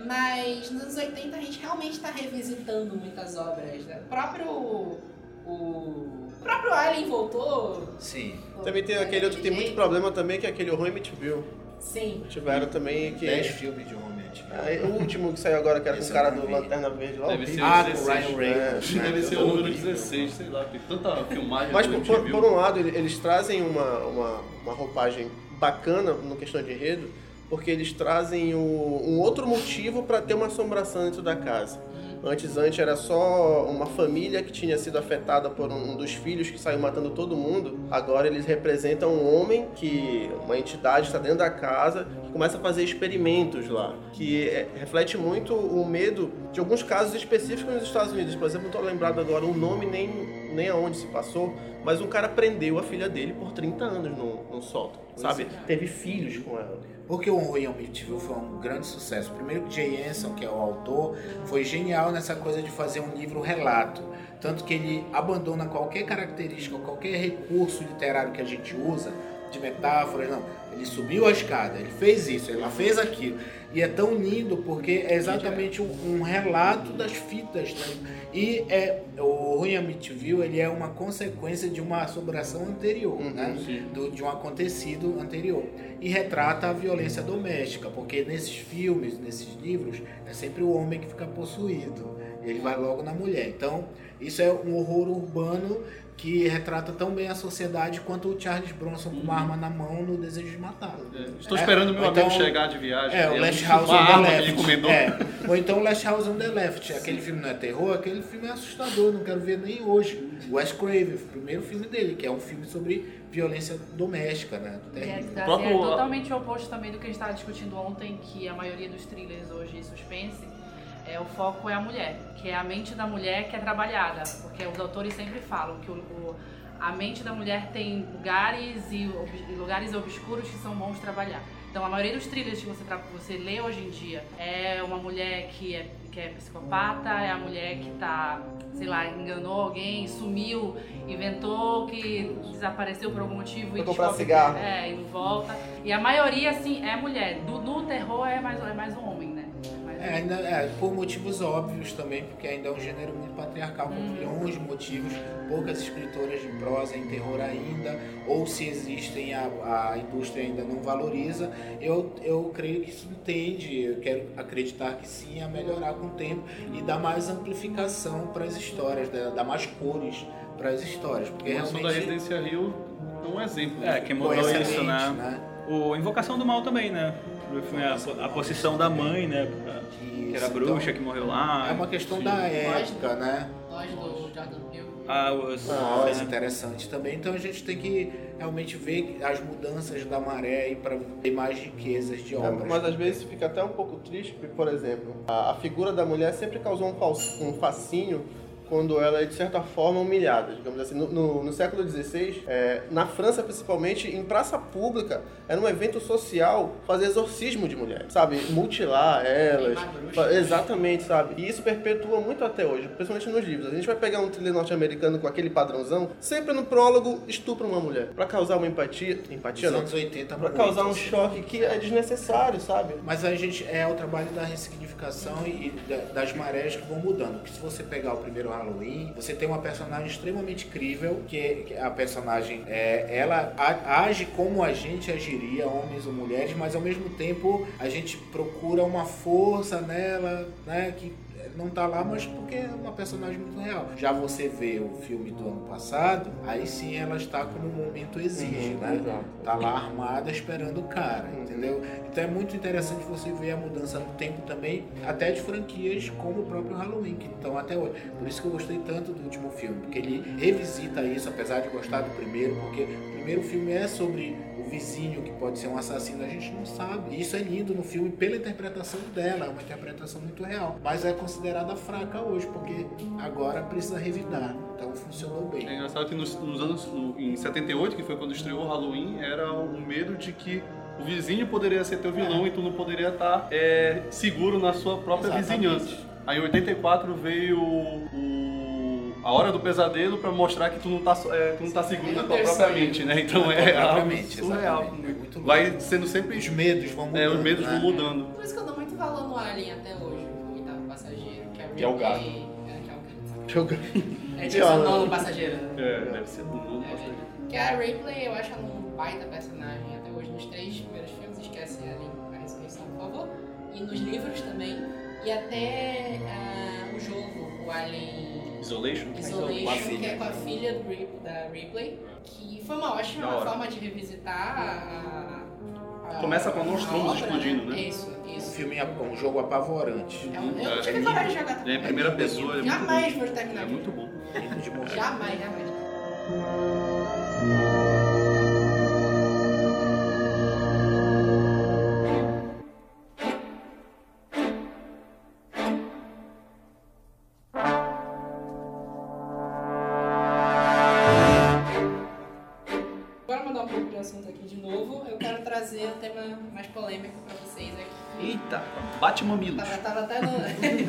Mas nos anos 80 a gente realmente está revisitando muitas obras. Né? O próprio. O próprio Alien voltou. Sim. Também tem aquele outro que tem muito problema também, que é aquele Horror Amityville. Sim. Tiveram também que... 10 filmes de homem antigo. Ah, o último que saiu agora, que era com o cara do. Lanterna Verde lá. Deve ser. Ah, o com 16. Ryan Reynolds. né? Deve ser o número 16, sei lá. Tem tanta filmagem Mas por, por, um lado, ele- eles trazem uma, uma, uma roupagem bacana no questão de enredo, porque eles trazem o- um outro motivo para ter uma assombração dentro da casa. Antes, antes era só uma família que tinha sido afetada por um dos filhos que saiu matando todo mundo. Agora eles representam um homem que uma entidade está dentro da casa que começa a fazer experimentos lá, que é- reflete muito o medo de alguns casos específicos nos Estados Unidos. Por exemplo, não estou lembrado agora o nome nem nem aonde se passou, mas um cara prendeu a filha dele por 30 anos no, no sótão, sabe? Teve filhos com ela. Porque o Horror Amityville foi um grande sucesso. Primeiro que Jay Anson, que é o autor, foi genial nessa coisa de fazer um livro relato. Tanto que ele abandona qualquer característica, qualquer recurso literário que a gente usa, de metáforas, não. Ele subiu a escada, ele fez isso, ele fez aquilo. E é tão lindo porque é exatamente um, um relato das fitas. Né? E é, o Ruim Amityville, ele é uma consequência de uma assombração anterior, né? Do- de um acontecido anterior. E retrata a violência doméstica, porque nesses filmes, nesses livros, é sempre o homem que fica possuído. Ele vai logo na mulher. Então, isso é um horror urbano que retrata tão bem a sociedade quanto o Charles Bronson com uma arma na mão no desejo de matar. É, Estou É, esperando meu ou amigo então- chegar de viagem. É, o Ele Last uma House on the Left. encomendou. É. Ou então Last House on the Left. Aquele filme não é terror, aquele filme é assustador, não quero ver nem hoje. Wes Craven, o primeiro filme dele, que é um filme sobre violência doméstica, né? E é, Terrível. assim, próprio- é totalmente o oposto também do que a gente estava discutindo ontem, que a maioria dos thrillers hoje suspense, é, o foco é a mulher, que é a mente da mulher que é trabalhada, porque os autores sempre falam que o, o- a mente da mulher tem lugares e, ob- lugares obscuros que são bons de trabalhar. Então a maioria dos thrillers que você, você lê hoje em dia é uma mulher que é, que é psicopata, é a mulher que tá, sei lá, enganou alguém, sumiu, inventou que desapareceu por algum motivo Foi e comprar cigarro. É, e não volta. E a maioria, assim, é mulher. Do, no terror é mais, é mais homem, né? Mais É, ainda, é, por motivos óbvios também, porque ainda é um gênero muito patriarcal, com milhões de motivos, poucas escritoras de prosa em terror ainda, ou se existem, a, a indústria ainda não valoriza. Eu, eu creio que isso tende, eu quero acreditar que sim, a melhorar com o tempo e dar mais amplificação para as histórias, né, dar mais cores para as histórias, porque O da realmente Residência Rio é um exemplo. É, que foi mudou isso, né? né? O Invocação do Mal também, né? A, a possessão da mãe, né? Que era bruxa então, que morreu lá. É uma questão Sim. da época, né? Nós do Jordan Peele. Ah, os, Ah, né? é interessante também. Então a gente tem que realmente ver as mudanças da maré e para ter mais riquezas de É, obras. mas às vezes fica até um pouco triste, porque, por exemplo, a, a figura da mulher sempre causou um, fal- um fascínio quando ela é, de certa forma, humilhada, digamos assim. No, no- no século XVI, é, na França, principalmente, em praça pública, era um evento social fazer exorcismo de mulheres, sabe? Mutilar elas. Exatamente, sabe? E isso perpetua muito até hoje, principalmente nos livros. A gente vai pegar um thriller norte-americano com aquele padrãozão, sempre no prólogo estupra uma mulher. Pra causar uma empatia... Empatia Nos não. anos 80 Pra causar um choque que é desnecessário, sabe? Mas a gente é o trabalho da ressignificação e da- das marés que vão mudando. Porque se você pegar o primeiro Halloween, você tem uma personagem extremamente crível, que, é- que a personagem é, ela age como a gente agiria, homens ou mulheres, mas ao mesmo tempo a gente procura uma força nela, né, que não tá lá, mas porque é uma personagem muito real. Já você vê o filme do ano passado, aí sim ela está como o momento exige, Uhum, né? exato. Tá lá armada esperando o cara, Uhum. entendeu? Então é muito interessante você ver a mudança no tempo também, até de franquias como o próprio Halloween, que estão até hoje. Por isso que eu gostei tanto do último filme, porque ele revisita isso, apesar de gostar do primeiro, porque o primeiro filme é sobre vizinho que pode ser um assassino, a gente não sabe. E isso é lindo no filme pela interpretação dela, é uma interpretação muito real, mas é considerada fraca hoje, porque agora precisa revidar. Então funcionou bem. É engraçado que nos, nos anos no- em 78, que foi quando estreou o Halloween, era o medo de que o vizinho poderia ser teu vilão e tu não poderia estar é, seguro na sua própria Exatamente. vizinhança. Aí em 84 veio o, a Hora do Pesadelo pra mostrar que tu não tá, é, tu não tá seguro na tua própria mente, né? Então é algo Propriamente, surreal. É muito louco. Vai sendo sempre... Os medos vão mudando. É, os medos né? vão mudando. Por isso que eu dou muito valor no Alien até hoje, o oitavo passageiro, que é o Que é o gato. Ripley- É, que é o gato. É tipo o nono passageiro. né? É, deve ser do mundo. É, Que a Ripley, eu acho ela um baita personagem até hoje nos três primeiros filmes, esquece ela em A Ressurreição, por favor. E nos livros também. E até ah, o jogo, o Alien Isolation? Isolation, que é com a filha do Rip- da Ripley, que foi uma ótima forma de revisitar a. a- Começa com a monstrões obra, explodindo, né? Isso, Um isso. filme, um jogo apavorante. É um- eu É, não tive é coragem de jogar É primeira é pessoa, é Jamais bom. vou terminar. É muito bom. Jamais, jamais. Bate mamilos. Tava, tava até no.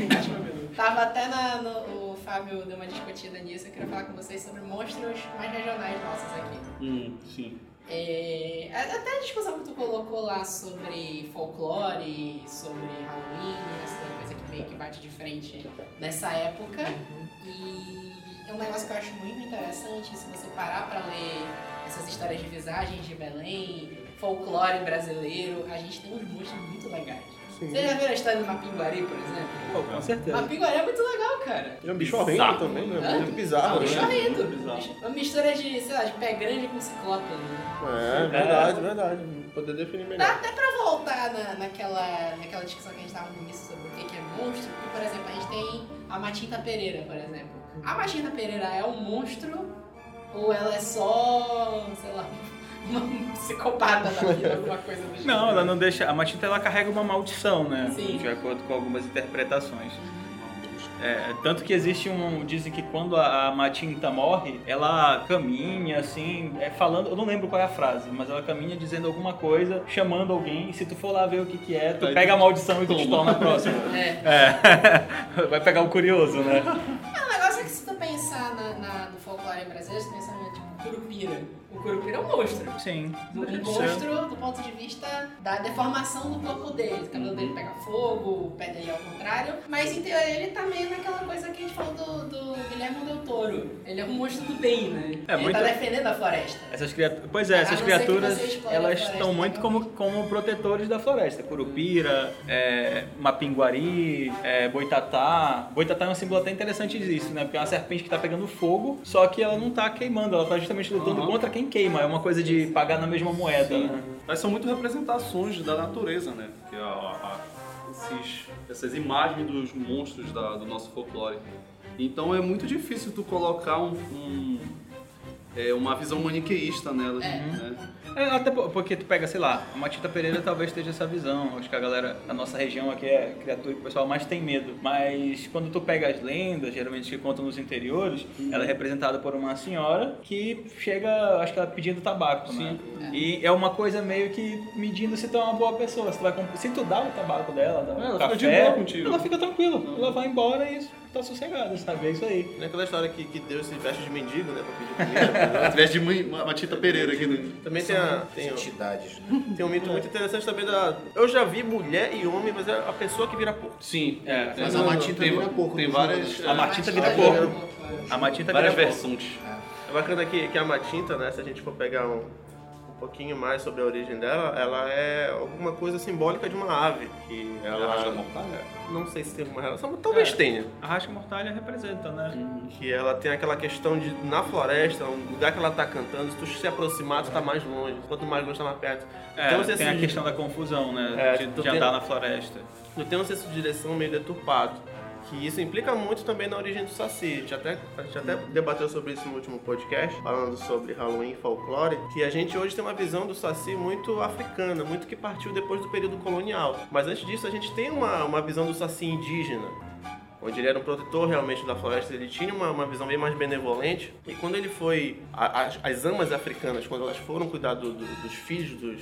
tava até na, no. O Fábio deu uma discutida nisso. Eu queria falar com vocês sobre monstros mais regionais nossos aqui. Hum, sim. É, até a discussão que tu colocou lá sobre folclore, sobre Halloween, essa coisa que meio que bate de frente nessa época. E é um negócio que eu acho muito interessante se você parar pra ler essas histórias de visagens de Belém, folclore brasileiro, a gente tem uns monstros muito legais. Você já viu a história do Mapinguari, por exemplo? Pô, com certeza. Mapinguari é muito legal, cara. É um bicho horrendo também, né? Hã? Muito É bizarro, um bicho né? horrendo. Bizarro. Uma mistura de, sei lá, de pé grande com ciclope. Né? É, verdade, verdade. Poder definir Dá melhor. até pra voltar na, naquela, naquela discussão que a gente tava no início sobre o que que é monstro. Porque, por exemplo, a gente tem a Matinta Pereira, por exemplo. A Matinta Pereira é um monstro ou ela é só, sei lá, uma psicopata da vida, alguma coisa do tipo? Não, ela não deixa. A Matinta ela carrega uma maldição, né? Sim. De acordo com algumas interpretações. É, tanto que existe um. Dizem que quando a, a Matinta morre, ela caminha assim, é, falando. Eu não lembro qual é a frase, mas ela caminha dizendo alguma coisa, chamando alguém, e se tu for lá ver o que, que é, tu Aí pega a tu maldição e tu te toma. torna próximo. É. É. Vai pegar o curioso, né? É um negócio que se tu pensar na, na- no folclore brasileiro, você pensa no tipo Curupira. O Curupira é um monstro. Sim. Um monstro do ponto de vista da deformação do corpo dele. O cabelo dele pega fogo, o pé dele é ao contrário. Mas em teoria ele tá meio naquela coisa que a gente falou do, do Guilherme Del Toro. Ele é um monstro do bem, né? É, ele muito- tá defendendo a floresta. Essas criaturas, pois é, A essas criaturas, elas estão muito tá como, como protetores da floresta. Curupira, é, Mapinguari, é, Boitatá. Boitatá é um símbolo até interessante disso, né? Porque é uma serpente que tá pegando fogo, só que ela não tá queimando, ela tá justamente lutando Aham. contra quem queima. É uma coisa de pagar na mesma moeda, né? Mas são muito representações da natureza, né? A- a- esses- essas imagens dos monstros da- do nosso folclore. Então é muito difícil tu colocar um, um- é, uma visão maniqueísta nela. É. Né? É, até po- porque tu pega, sei lá, a Matita Pereira talvez esteja essa visão. Acho que a galera, a nossa região aqui é a criatura que o pessoal mais tem medo. Mas quando tu pega as lendas, geralmente que contam nos interiores, ela é representada por uma senhora que chega, acho que ela pedindo tabaco, né? E é uma coisa meio que medindo se tu é uma boa pessoa. Se tu, vai comp- se tu dá o tabaco dela, dá É, ela café, fica de boa contigo. ela fica tranquila. Ela vai embora e tá sossegada, sabe? É isso aí. Não é aquela história que, que Deus se veste de mendigo, né? Pra pedir comida. Ao invés de mãe- uma Matita Pereira aqui, né? Também tem, a, tem, entidades, né? tem um mito muito interessante também da. Eu já vi mulher e homem, mas é a pessoa que vira porco. Sim, É, Mas a Matita tem, vira pouco Tem várias, A Matita vira Mas- porco. A Matita várias vira porco. versões. É bacana que, que a matinta, né? Se a gente for pegar um pouquinho mais sobre a origem dela, ela é alguma coisa simbólica de uma ave. Que Ela rasga ela. mortalha? Não sei se tem alguma relação, mas talvez É. tenha. A rasca mortalha representa, né? Que ela tem aquela questão de, na floresta, um lugar que ela tá cantando, se tu se aproximar, tu tá mais longe. Quanto mais longe, tá mais perto. É, Então, tem a questão da confusão, né? É, de, de tem- andar na floresta. tu tem um senso de direção meio deturpado. Que isso implica muito também na origem do Saci. A gente, até, a gente até debateu sobre isso no último podcast, falando sobre Halloween e folclore, que a gente hoje tem uma visão do Saci muito africana, muito que partiu depois do período colonial. Mas antes disso, a gente tem uma, uma visão do Saci indígena. Onde ele era um protetor realmente da floresta, ele tinha uma, uma visão bem mais benevolente. E quando ele foi. a- as, as amas africanas, quando elas foram cuidar do- do- dos filhos dos,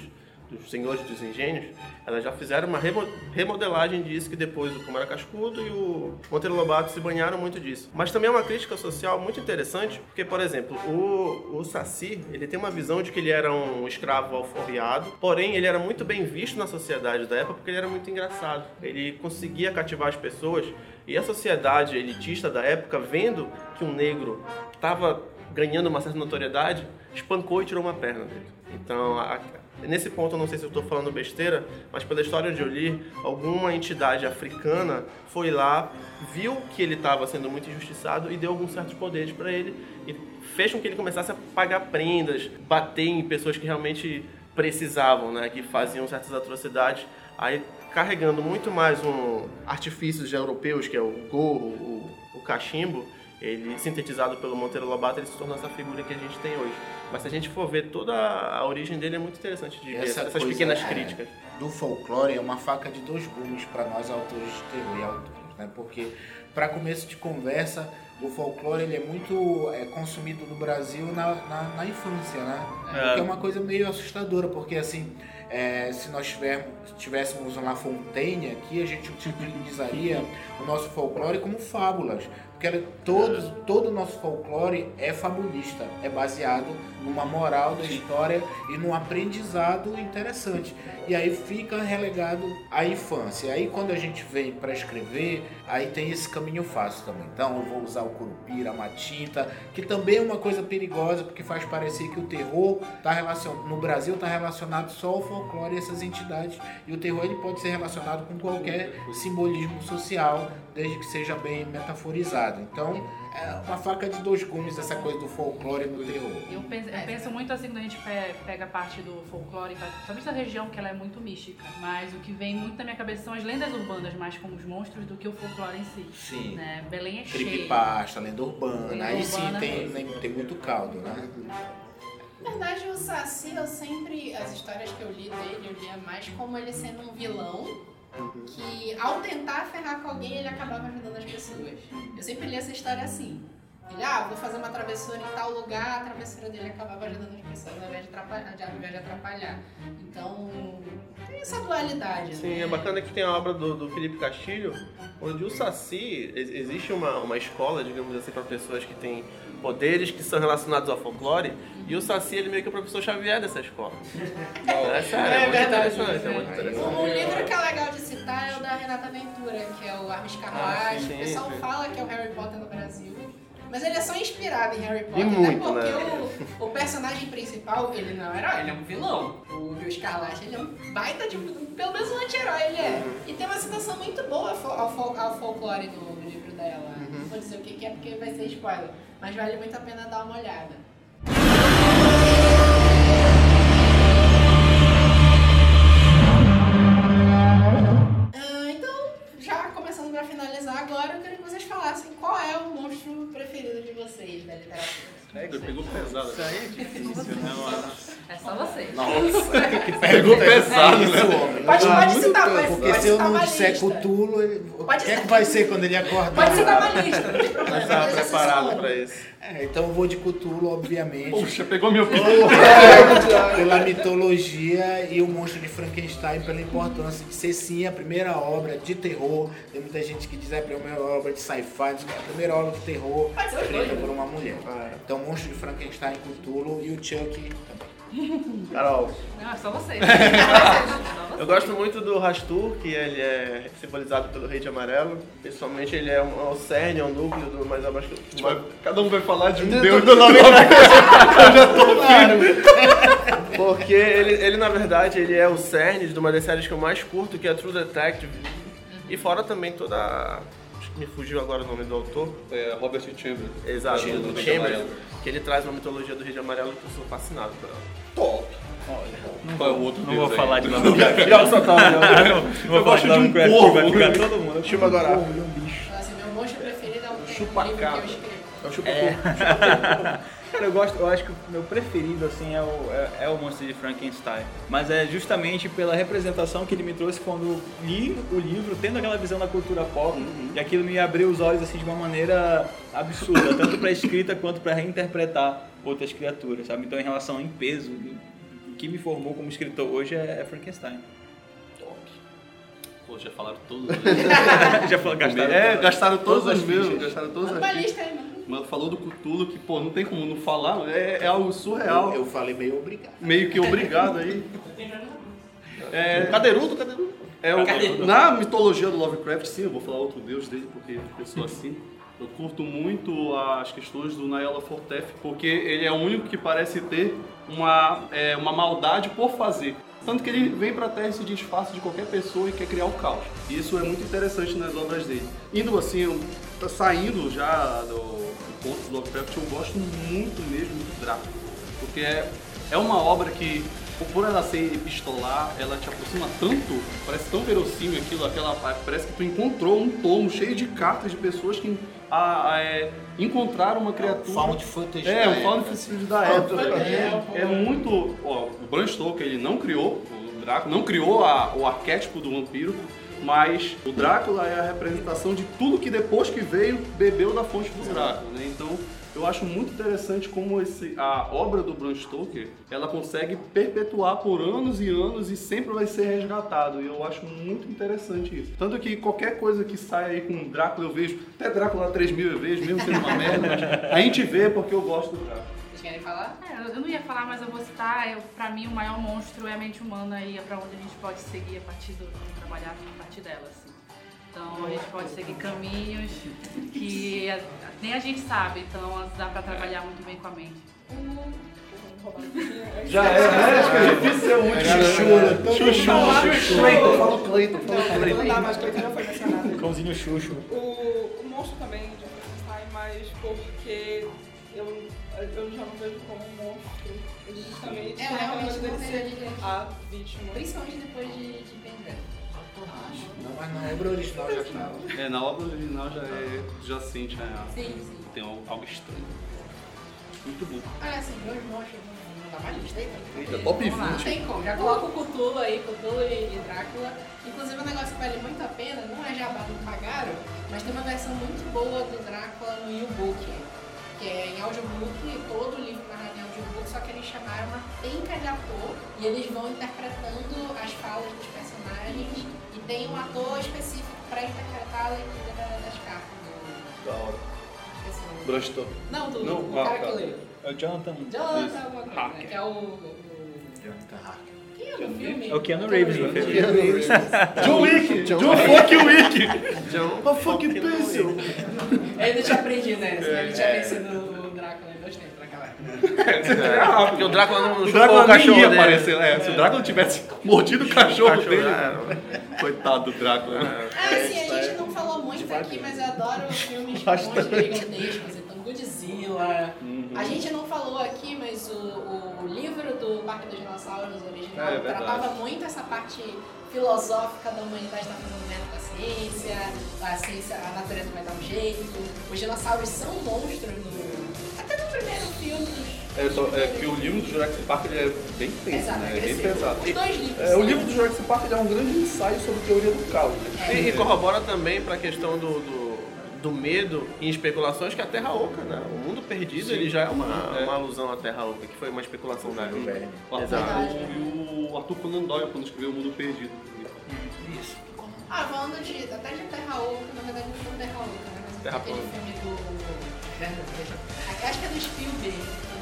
dos senhores dos engenhos, elas já fizeram uma remo- remodelagem disso, que depois o Kumara Cascudo e o Monteiro Lobato se banharam muito disso. Mas também é uma crítica social muito interessante, porque, por exemplo, o, o Saci, ele tem uma visão de que ele era um escravo alforriado, porém ele era muito bem visto na sociedade da época porque ele era muito engraçado. Ele conseguia cativar as pessoas e a sociedade elitista da época, vendo que um negro estava ganhando uma certa notoriedade, espancou e tirou uma perna dele. Então, a- nesse ponto, eu não sei se eu estou falando besteira, mas pela história de eu li, alguma entidade africana foi lá, viu que ele estava sendo muito injustiçado e deu alguns certos poderes para ele e fez com que ele começasse a pagar prendas, bater em pessoas que realmente precisavam, né, que faziam certas atrocidades. Aí, carregando muito mais um artifícios europeus, que é o gorro, o, o cachimbo, ele sintetizado pelo Monteiro Lobato, ele se tornou essa figura que a gente tem hoje. Mas se a gente for ver toda a origem dele, é muito interessante de ver Essa essas coisa, pequenas é, críticas. do folclore é uma faca de dois gumes para nós autores de terror e autores, né? Porque para começo de conversa, o folclore ele é muito é, consumido no Brasil na, na, na infância, né? É. Que é uma coisa meio assustadora, porque assim, é, se nós tivermos, tivéssemos uma Fontaine aqui, a gente utilizaria o nosso folclore como fábulas. Porque era todo, todo o nosso folclore é fabulista, é baseado numa moral da história e num aprendizado interessante. E aí fica relegado à infância. Aí quando a gente vem para escrever, aí tem esse caminho fácil também. Então eu vou usar o curupira, a matinta, que também é uma coisa perigosa, porque faz parecer que o terror tá relacionado, no Brasil está relacionado só ao folclore e essas entidades. E o terror ele pode ser relacionado com qualquer simbolismo social, desde que seja bem metaforizado. Então é uma faca de dois gumes essa coisa do folclore no terror. Eu penso, eu penso muito assim quando a gente pe- pega a parte do folclore, principalmente da região que ela é muito mística. Mas o que vem muito na minha cabeça são as lendas urbanas, mais como os monstros, do que o folclore em si. Sim. Né? Belém é cheio. Creepypasta, lenda urbana, Lenda aí sim urbana tem, mesmo. tem, tem muito caldo, né? Na verdade, o Saci, eu sempre. As histórias que eu li dele, eu lia mais como ele sendo um vilão que, ao tentar ferrar com alguém, ele acabava ajudando as pessoas. Eu sempre li essa história assim. Ele, ah, vou fazer uma travessura em tal lugar, a travessura dele acabava ajudando as pessoas ao invés de atrapalhar. de- Ao invés de atrapalhar. Então, tem essa dualidade, Sim, né? é bacana que tem a obra do, do Felipe Castilho, onde o Saci, ex- existe uma, uma escola, digamos assim, para pessoas que têm poderes que são relacionados ao folclore, e o Saci ele meio que é o professor Xavier dessa escola. É, sério, é, É muito interessante, é muito interessante. Um livro que é legal de citar é o da Renata Ventura, que é o Armas Carruagem. sim, o pessoal sim. fala que é o Harry Potter no Brasil. Mas ele é só inspirado em Harry Potter, E muito, até porque né? o, o personagem principal, ele não é um herói, ele é um vilão. O Rio Escarlate, ele é um baita de... Pelo menos um anti-herói ele é. E tem uma citação muito boa ao, fol- ao folclore no, livro dela. Não vou dizer o que que é porque vai ser spoiler. Mas vale muito a pena dar uma olhada. Ah, então, já começando pra finalizar agora, eu queria que vocês falassem qual é o monstro preferido de vocês da literatura. É, pegou pesado. Isso aí é difícil, né, mano? É só vocês. Nossa, que Pegou pesado, isso, né? homem. Pode- Ah, pode muito citar, Porque se eu não disser. Cutulo, ele... o que é que vai ser quando ele acordar? Pode citar uma lista, não tem problema. Mas estava Mas essa preparado para isso. É, então eu vou de Cutulo, obviamente. Puxa, pegou meu pé. pela mitologia e o monstro de Frankenstein pela importância de ser sim a primeira obra de terror. Tem muita gente que diz é a primeira obra de sci-fi, é a primeira obra de terror feita né? por uma mulher. Então o monstro de Frankenstein, Cthulhu e o Chuck também. Carol, Não, é só vocês. Vocês. eu gosto muito do Rastur, que ele é simbolizado pelo Rei de Amarelo. Pessoalmente, ele é, um, é o cerne, é um núcleo do mais abaixo. Vai- Cada um vai falar de um Eu deus tô- do nome. Porque ele, ele, na verdade, ele é o cerne de uma das séries que eu mais curto, que é True Detective. E fora também toda. a- Acho que me fugiu agora o nome do autor. É, Robert Chamberlain. Exato, Chamberlain. Amarelo. Que ele traz uma mitologia do Rei de Amarelo que eu sou fascinado por ela. Top. Qual é o outro Não vou aí? falar de nome. Já só tá, Não vou falar gosto de de um vai ficar todo mundo. Chama agora. Então, assim, meu monstro preferido é o tem um livro que Chupacabra. eu escrevo. É o chupa Cara, eu gosto, eu acho que o meu preferido assim é o, é, é o monstro de Frankenstein. Mas é justamente pela representação que ele me trouxe quando li o livro, tendo aquela visão da cultura pop, e aquilo me abriu os olhos assim de uma maneira absurda, tanto pra escrita quanto pra reinterpretar outras criaturas, sabe? Então, em relação em peso, o que me formou como escritor hoje é, é Frankenstein. Pô, já falaram todos. Já falou, gastaram. É, gastaram todos Todas os as meus, fichas. gastaram todas as uma fichas. lista aí, mano. Mas falou do Cthulhu que, pô, não tem como não falar, é, é algo surreal. Eu, eu falei meio obrigado. Meio que obrigado aí. É, Cadeirudo, cadeirudo. É o, na mitologia do Lovecraft, sim, eu vou falar outro deus dele, porque eu sou assim. Eu curto muito as questões do Naela Fortef, porque ele é o único que parece ter uma, é, uma maldade por fazer. Tanto que ele vem pra Terra e se disfarça de qualquer pessoa e quer criar o caos. E isso é muito interessante nas obras dele. Indo assim, saindo já do, do ponto do Lovecraft, eu gosto muito mesmo do Drácula. Porque é, é uma obra que, por ela ser epistolar, ela te aproxima tanto, parece tão verossímil aquilo, aquela, parece que tu encontrou um tomo cheio de cartas de pessoas que a, a, é, encontraram uma criatura. Found footage É, da o found época. footage da época. É, é muito. Ó, o Bram Stoker ele não criou o Drácula, não criou a- o arquétipo do vampiro, mas o Drácula é a representação de tudo que depois que veio bebeu da fonte do Drácula, né? Então eu acho muito interessante como esse, a obra do Bram Stoker ela consegue perpetuar por anos e anos e sempre vai ser resgatado. E eu acho muito interessante isso. Tanto que qualquer coisa que sai aí com Drácula eu vejo, até Drácula 3000 eu vejo, mesmo sendo uma merda, mas a gente vê porque eu gosto do Drácula. Vocês querem falar? É, eu não ia falar, mas eu vou citar. Eu, pra mim, o maior monstro é a mente humana e é pra onde a gente pode seguir a partir do. trabalhar a partir dela, assim. Então a gente pode seguir caminhos que nem a gente sabe, então dá pra trabalhar muito bem com a mente. Já é, né? Acho que é difícil ser o último. Chuchu, Chuchu. Cleiton, fala o Cleiton, fala o Não, Cleiton. não dá, mas Cleiton já foi mencionado. Cãozinho Xuxo. O, o monstro também de Frankenstein, mas porque eu, eu já não vejo como um monstro. Ele justamente É, realmente não ser vejo a vítima. Principalmente depois de, de Ben Não, mas na obra original já estava. É, na obra original já é. já sente, né? Sim, sim. Tem algo algo estranho. Muito bom. Ah, assim, meus monstros, não dá aí? tá? Eita, top Vamos lá, Não 20. tem como, já coloca o Cthulhu aí, Cthulhu e, e Drácula. Inclusive um negócio que vale muito a pena, não é jabá, não pagaram, mas tem uma versão muito boa do Drácula no U-Book. que é em audiobook, todo o livro narrado em audiobook, só que eles chamaram uma penca de ator e eles vão interpretando as falas dos personagens tem um ator específico pra interpretar a leitura da- das cartas do. Da hora. esqueci o nome. Não, do, Não, do ah, cara tá. que lê. É o Jonathan. Jonathan alguma coisa, né? Harker. Que é o. o- Quem é no filme? É o Keanu Reeves no filme. John Wick! John fuck Wick! John, Oh, fuck pencil! Ele tinha aprendido, né? Ele tinha vencido o Drácula naquela época. Porque o Drácula não O Drácula o cachorro ia dele. aparecer. É, se o Drácula tivesse mordido o cachorro, Cachorro, dele. é. Coitado do Drácula. né? Ah, assim, a gente não falou muito aqui, mas eu adoro filmes gigantescos, então Godzilla. Uhum. A gente não falou aqui, mas o, o livro do Parque dos Dinossauros original É, verdade. tratava muito essa parte filosófica da humanidade estar fazendo merda com a ciência, a ciência, a natureza vai dar um jeito. Os dinossauros são monstros no. Primeiro filme. É, só, é que o livro do Jurassic Park ele é bem tenso, Exato, né? É bem pesado. Os dois livros. É, o são. livro do Jurassic Park ele é um grande ensaio sobre teoria do caos. Né? E, e corrobora também para a questão do, do, do medo e especulações que a Terra Oca, né? O mundo perdido ele já é uma, É. uma alusão à Terra Oca, que foi uma especulação da época. O Arthur, Exato. e o Arthur Conan Doyle quando escreveu O Mundo Perdido. Isso. Ah, falando de, até de Terra Oca, na verdade não foi Terra Oca, né? Mas Terra aquele plana. filme do. Acho que é do Spielberg.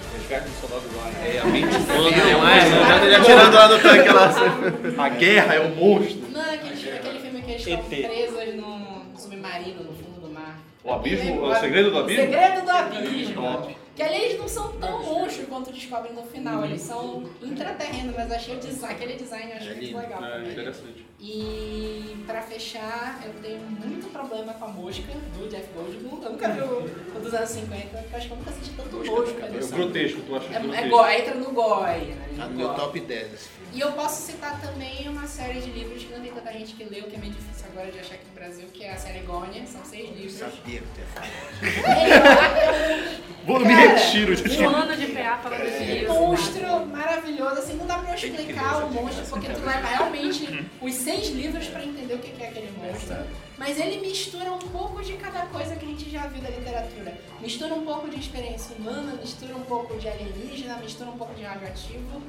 Do Ryan. É a mente Não, é, ele atirando lá no tanque lá. A guerra é o monstro. Não, aquele, aquele filme que eles estão presos num submarino no fundo do mar. O abismo, o segredo do abismo? O segredo do abismo. Top. Que ali eles não são tão monstros quanto descobrem no final. Eles são intraterrenos, mas achei o design, aquele design eu achei muito legal É também. interessante. E pra fechar, eu tenho muito problema com a mosca do Jeff Goldblum. Eu nunca vi o, o dos anos 50, porque eu acho que eu nunca senti tanto nojo com a É grotesco, tu acha É, é grotesco? go, entra no goi, né? Tá no meu top 10 esse filme. E eu posso citar também uma série de livros que não tem tanta gente que leu, que é meio difícil agora de achar aqui no Brasil, que é a série Gônia. São seis livros. Sabia que tu ia falar. É Vou me retiro de Um ano de PA falando desse um livro. monstro maravilhoso, assim, não dá pra eu explicar o monstro, porque tu leva realmente os seis livros pra entender o que que é aquele monstro. Mas ele mistura um pouco de cada coisa que a gente já viu da literatura. Mistura um pouco de experiência humana, mistura um pouco de alienígena, mistura um pouco de radioativo.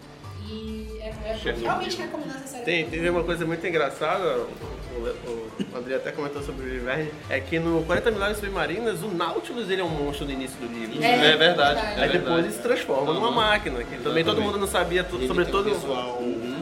E é, é realmente recomendo essa série. Tem, teve uma coisa muito engraçada, o, o, o André até comentou sobre o Viverne, é que no 40 Milhares Submarinas, o Nautilus ele é um monstro no início do livro. É, É verdade. verdade. É Aí depois verdade. ele se transforma numa máquina, que também todo mundo não sabia tu- sobre um todo, visual Uhum.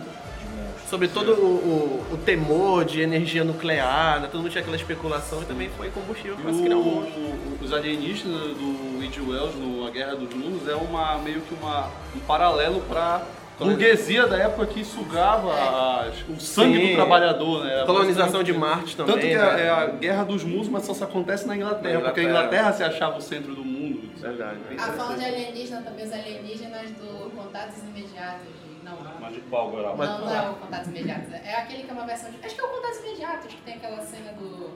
sobre todo o, o- o temor de energia nuclear, né? todo mundo tinha aquela especulação e também foi combustível para se criar um o- monstro. os alienígenas do H.G. Wells no A Guerra dos Mundos é uma, meio que uma, um paralelo para burguesia da época que sugava as- o sangue Sim. do trabalhador, né? Colonização de Marte também. Tanto que né? é, é a Guerra dos mas só se acontece na Inglaterra, Na porque a Inglaterra. Inglaterra se achava o centro do mundo. Verdade. Ah, falando de alienígena também, os alienígenas do Contatos Imediatos. Não, Mas de pau, Goral. não, não é o Contatos Imediatos. É aquele que é uma versão de. Acho que é o Contatos Imediatos, que tem aquela cena do.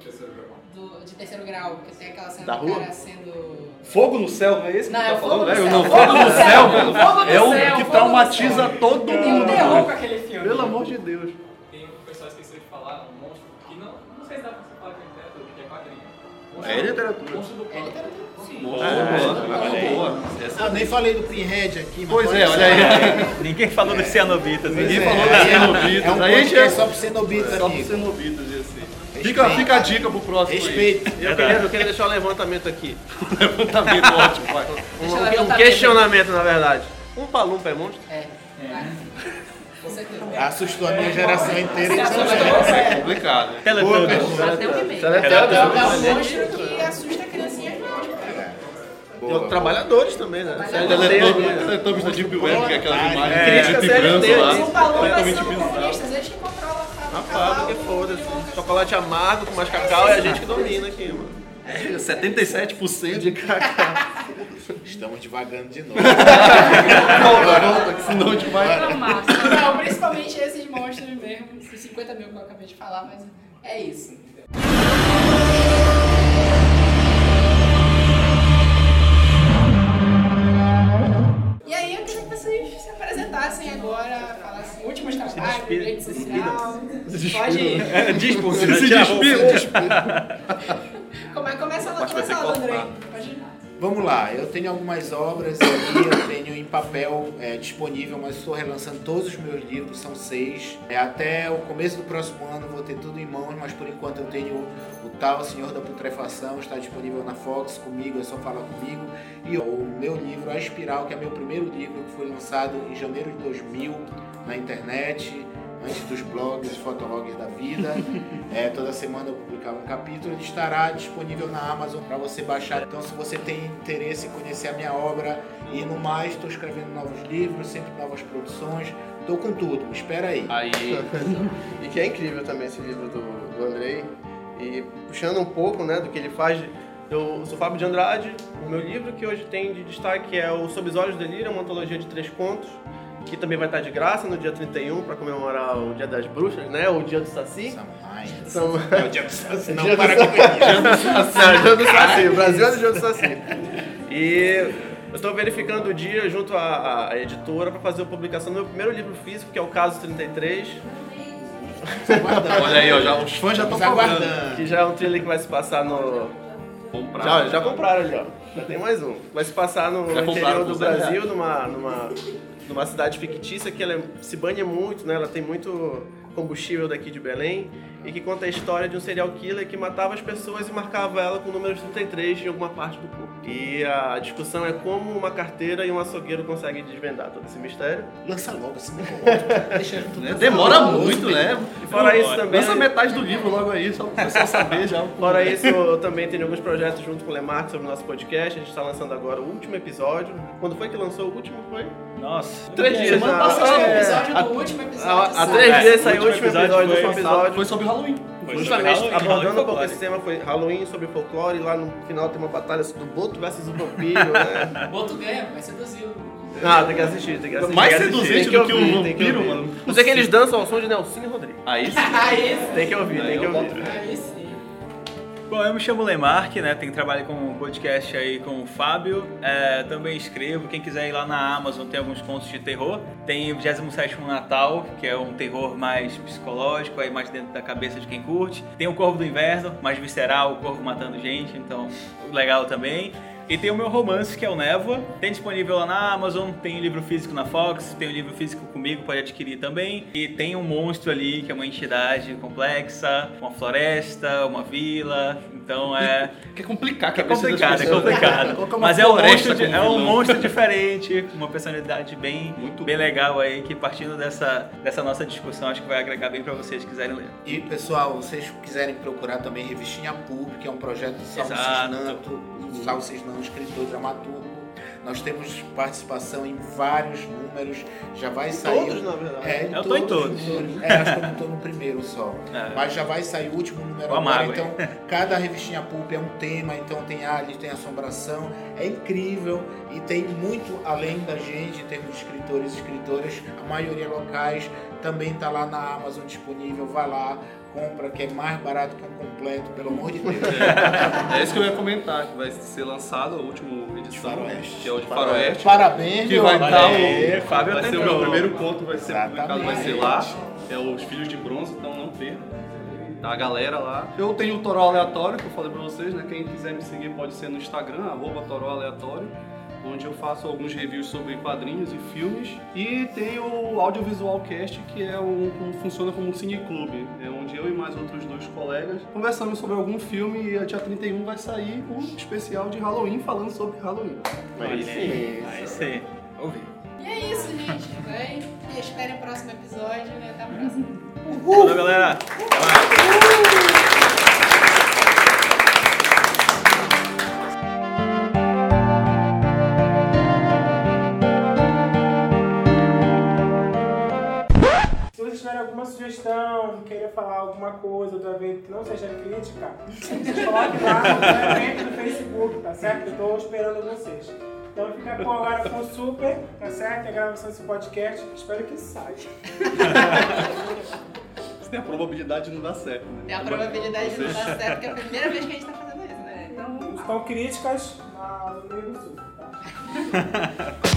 Do de terceiro grau, que tem aquela cena Da do rua? cara sendo. Fogo no céu, não é esse que Não, tu é tá o falando? Fogo no velho? Céu. Não, Fogo Fogo no Céu, céu, velho. velho. Fogo no É o Céu, que Fogo traumatiza todo Tem um mundo. terror com aquele filme. Pelo amor de Deus. Tem um pessoal esqueceu de falar, um monstro que não, não sei se dá pra você falar que é literatura, porque é quadrinho. Monstro É do- literatura. Monstro do É pântano. literatura. Boa, É, boa, boa. Ah, eu nem falei do Pinhead aqui, mas Pois é, olha aí. Ninguém falou dos cenobitas. Ninguém né? falou É, dos é, cenobitas. É um Aí a gente podcast é só pro cenobitas, só pro cenobitas, ia ser. Respeito. Fica, fica a dica pro próximo aí. Respeito. Eu queria, eu queria deixar um levantamento aqui. Levantamento ótimo, vai. Um, um questionamento, na verdade. Um palumpa é monstro? É. Com certeza. Assustou a minha geração inteira. É complicado. Teletubbies. O que Ela é É o- é o monstro que assusta criancinhas mesmo. Tem os Trabalhadores também, né? Teletubbies da Deep Web, que é aquelas imagens É, e crítica branco CLT, lá. Os Completamente são comunistas, eles que controlam a fábrica. lá, foda-se. Chocolate amargo com mais cacau é a gente que domina aqui, mano. 77% de cacau. Estamos devagando de novo. Volta, volta, que senão a gente vai. Não, massa. Não, principalmente esses monstros mesmo, esses 50 mil que eu acabei de falar, mas é isso. Apresentassem agora, falassem últimos trabalhos, rede social. Pode. É, dispo. Se começa lá, Acho que começa ser lá, André. Vamos lá, eu tenho algumas obras ali, eu tenho em papel é, disponível, mas estou relançando todos os meus livros, são seis. É, até o começo do próximo ano vou ter tudo em mãos, mas por enquanto eu tenho o tal Senhor da Putrefação, está disponível na Fox comigo, é só falar comigo. E o meu livro, A Espiral, que é meu primeiro livro, que foi lançado em janeiro de 2000 na internet antes dos blogs, fotologs da vida. É, toda semana eu publicava um capítulo. Ele estará disponível na Amazon para você baixar. Então, se você tem interesse em conhecer a minha obra e no mais, estou escrevendo novos livros, sempre novas produções. Estou com tudo, espera aí. Aí. e que é incrível também esse livro do, do Andrei. E puxando um pouco né, do que ele faz. Eu sou Fábio de Andrade. O meu livro que hoje tem de destaque é o Sob os Olhos do Delírio, uma antologia de três contos que também vai estar de graça no dia 31 para comemorar o Dia das Bruxas, né? O Dia do Saci. São... É o Dia do Saci, não Dia para do com Saci. isso. Dia do Saci. Não, Dia do Saci. O Brasil é do Dia do Saci. E eu estou verificando o dia junto à, à editora para fazer a publicação do meu primeiro livro físico, que é o Caso 33. Olha aí, ó, já, os fãs já estão aguardando. Que já é um thriller que vai se passar no. Já, já compraram ali, ó. Já tem mais um. Vai se passar no Já interior do Brasil, numa, numa, numa cidade fictícia que ela é- se banha muito, né? Ela tem muito combustível daqui de Belém e que conta a história de um serial killer que matava as pessoas e marcava ela com o número 33 em alguma parte do corpo. E a discussão é como uma carteira e um açougueiro conseguem desvendar todo esse mistério. Lança logo esse negócio. Deixa tudo Né? Demora muito, né? E fora isso também. Lança metade do livro logo aí, só pra saber já. Fora isso, eu também tenho alguns projetos junto com o Lemark sobre o nosso podcast. A gente está lançando agora o último episódio. Quando foi que lançou o último? Foi? Nossa. Três dias semana passada. É, episódio do último episódio. Há, três É, dias saiu o último último episódio, o episódio último foi episódio. Foi sobre Halloween. Foi Justamente sobre Halloween, abordando um pouco esse tema, foi Halloween sobre folclore, e lá no final tem uma batalha do Boto versus o vampiro, né? O Boto ganha, vai seduzir o. Ah, tem que assistir, tem que assistir. Mais que seduzente do que o ouvir, tem vampiro, ouvir. mano. Não sei que eles dançam ao som de Nelson e Rodrigo. Aí sim. Aí sim. Tem que ouvir, tem que ouvir. Aí sim. Bom, eu me chamo Lemark, né? Tenho trabalho com podcast aí com o Fábio. É, também escrevo. Quem quiser ir lá na Amazon tem alguns contos de terror. Tem o 27 Natal, que é um terror mais psicológico, aí mais dentro da cabeça de quem curte. Tem o Corvo do Inverno, mais visceral, o corvo matando gente, então legal também. E tem o meu romance, que é o Névoa. Tem disponível lá na Amazon, tem livro físico na Fox, tem o livro físico comigo, pode adquirir também. E tem um monstro ali, que é uma entidade complexa, uma floresta, uma vila. Então é. Quer complicar a É cabeça das complicado, é pessoas. complicado. Colocar uma Mas é um, monstro de- é um monstro diferente, uma personalidade bem, Muito bem legal aí, que partindo dessa, dessa nossa discussão, acho que vai agregar bem pra vocês que quiserem ler. E pessoal, vocês quiserem procurar também Revistinha Pulp, que é um projeto do Salvo. Cisnanto, Salvo Cisnanto, escritor dramaturgo. Nós temos participação em vários números, já vai sair. Todos, na verdade. É, Eu tô em todos. os números. É, acho que eu não tô no primeiro só. É. Mas já vai sair o último número agora. Então, cada revistinha pulp é um tema, então tem aliens, tem assombração. É incrível e tem muito além da gente, em termos de escritores e escritoras, a maioria locais também tá lá na Amazon disponível. Vai lá, compra, que é mais barato que um completo, pelo amor de Deus. É isso que eu ia comentar, que vai ser lançado a última edição, Faroeste. que é o de Faroeste. Parabéns, Que vai Aê, o. Fábio vai ser o meu primeiro conto, vai ser Exatamente. publicado, vai ser lá. É os Filhos de Bronze, então não percam. A galera lá. Eu tenho o Toró Aleatório, que eu falei pra vocês, né? Quem quiser me seguir pode ser no Instagram, arroba Toró Aleatório, onde eu faço alguns reviews sobre quadrinhos e filmes. E tem o Audiovisual Cast, que é um, um- funciona como um cineclube, é onde eu e mais outros dois colegas conversamos sobre algum filme e a dia 31 vai sair um especial de Halloween falando sobre Halloween. Aí sim. Aí sim. Ouvi. E é isso, gente. Vai. E esperem o próximo episódio. Né? Até a próxima. Valeu, galera. Até mais. Alguma sugestão, queiram falar alguma coisa do evento que não seja crítica, vocês coloquem lá no evento do Facebook, tá certo? Eu tô esperando vocês. Então fica com agora com o Super, tá certo? A gravação desse podcast. Espero que saia. Se tem a probabilidade de não dar certo, né? Tem a probabilidade de não dar certo, porque é a primeira vez que a gente tá fazendo isso, né? Então. Estão críticas na- no meio do Sul, tá?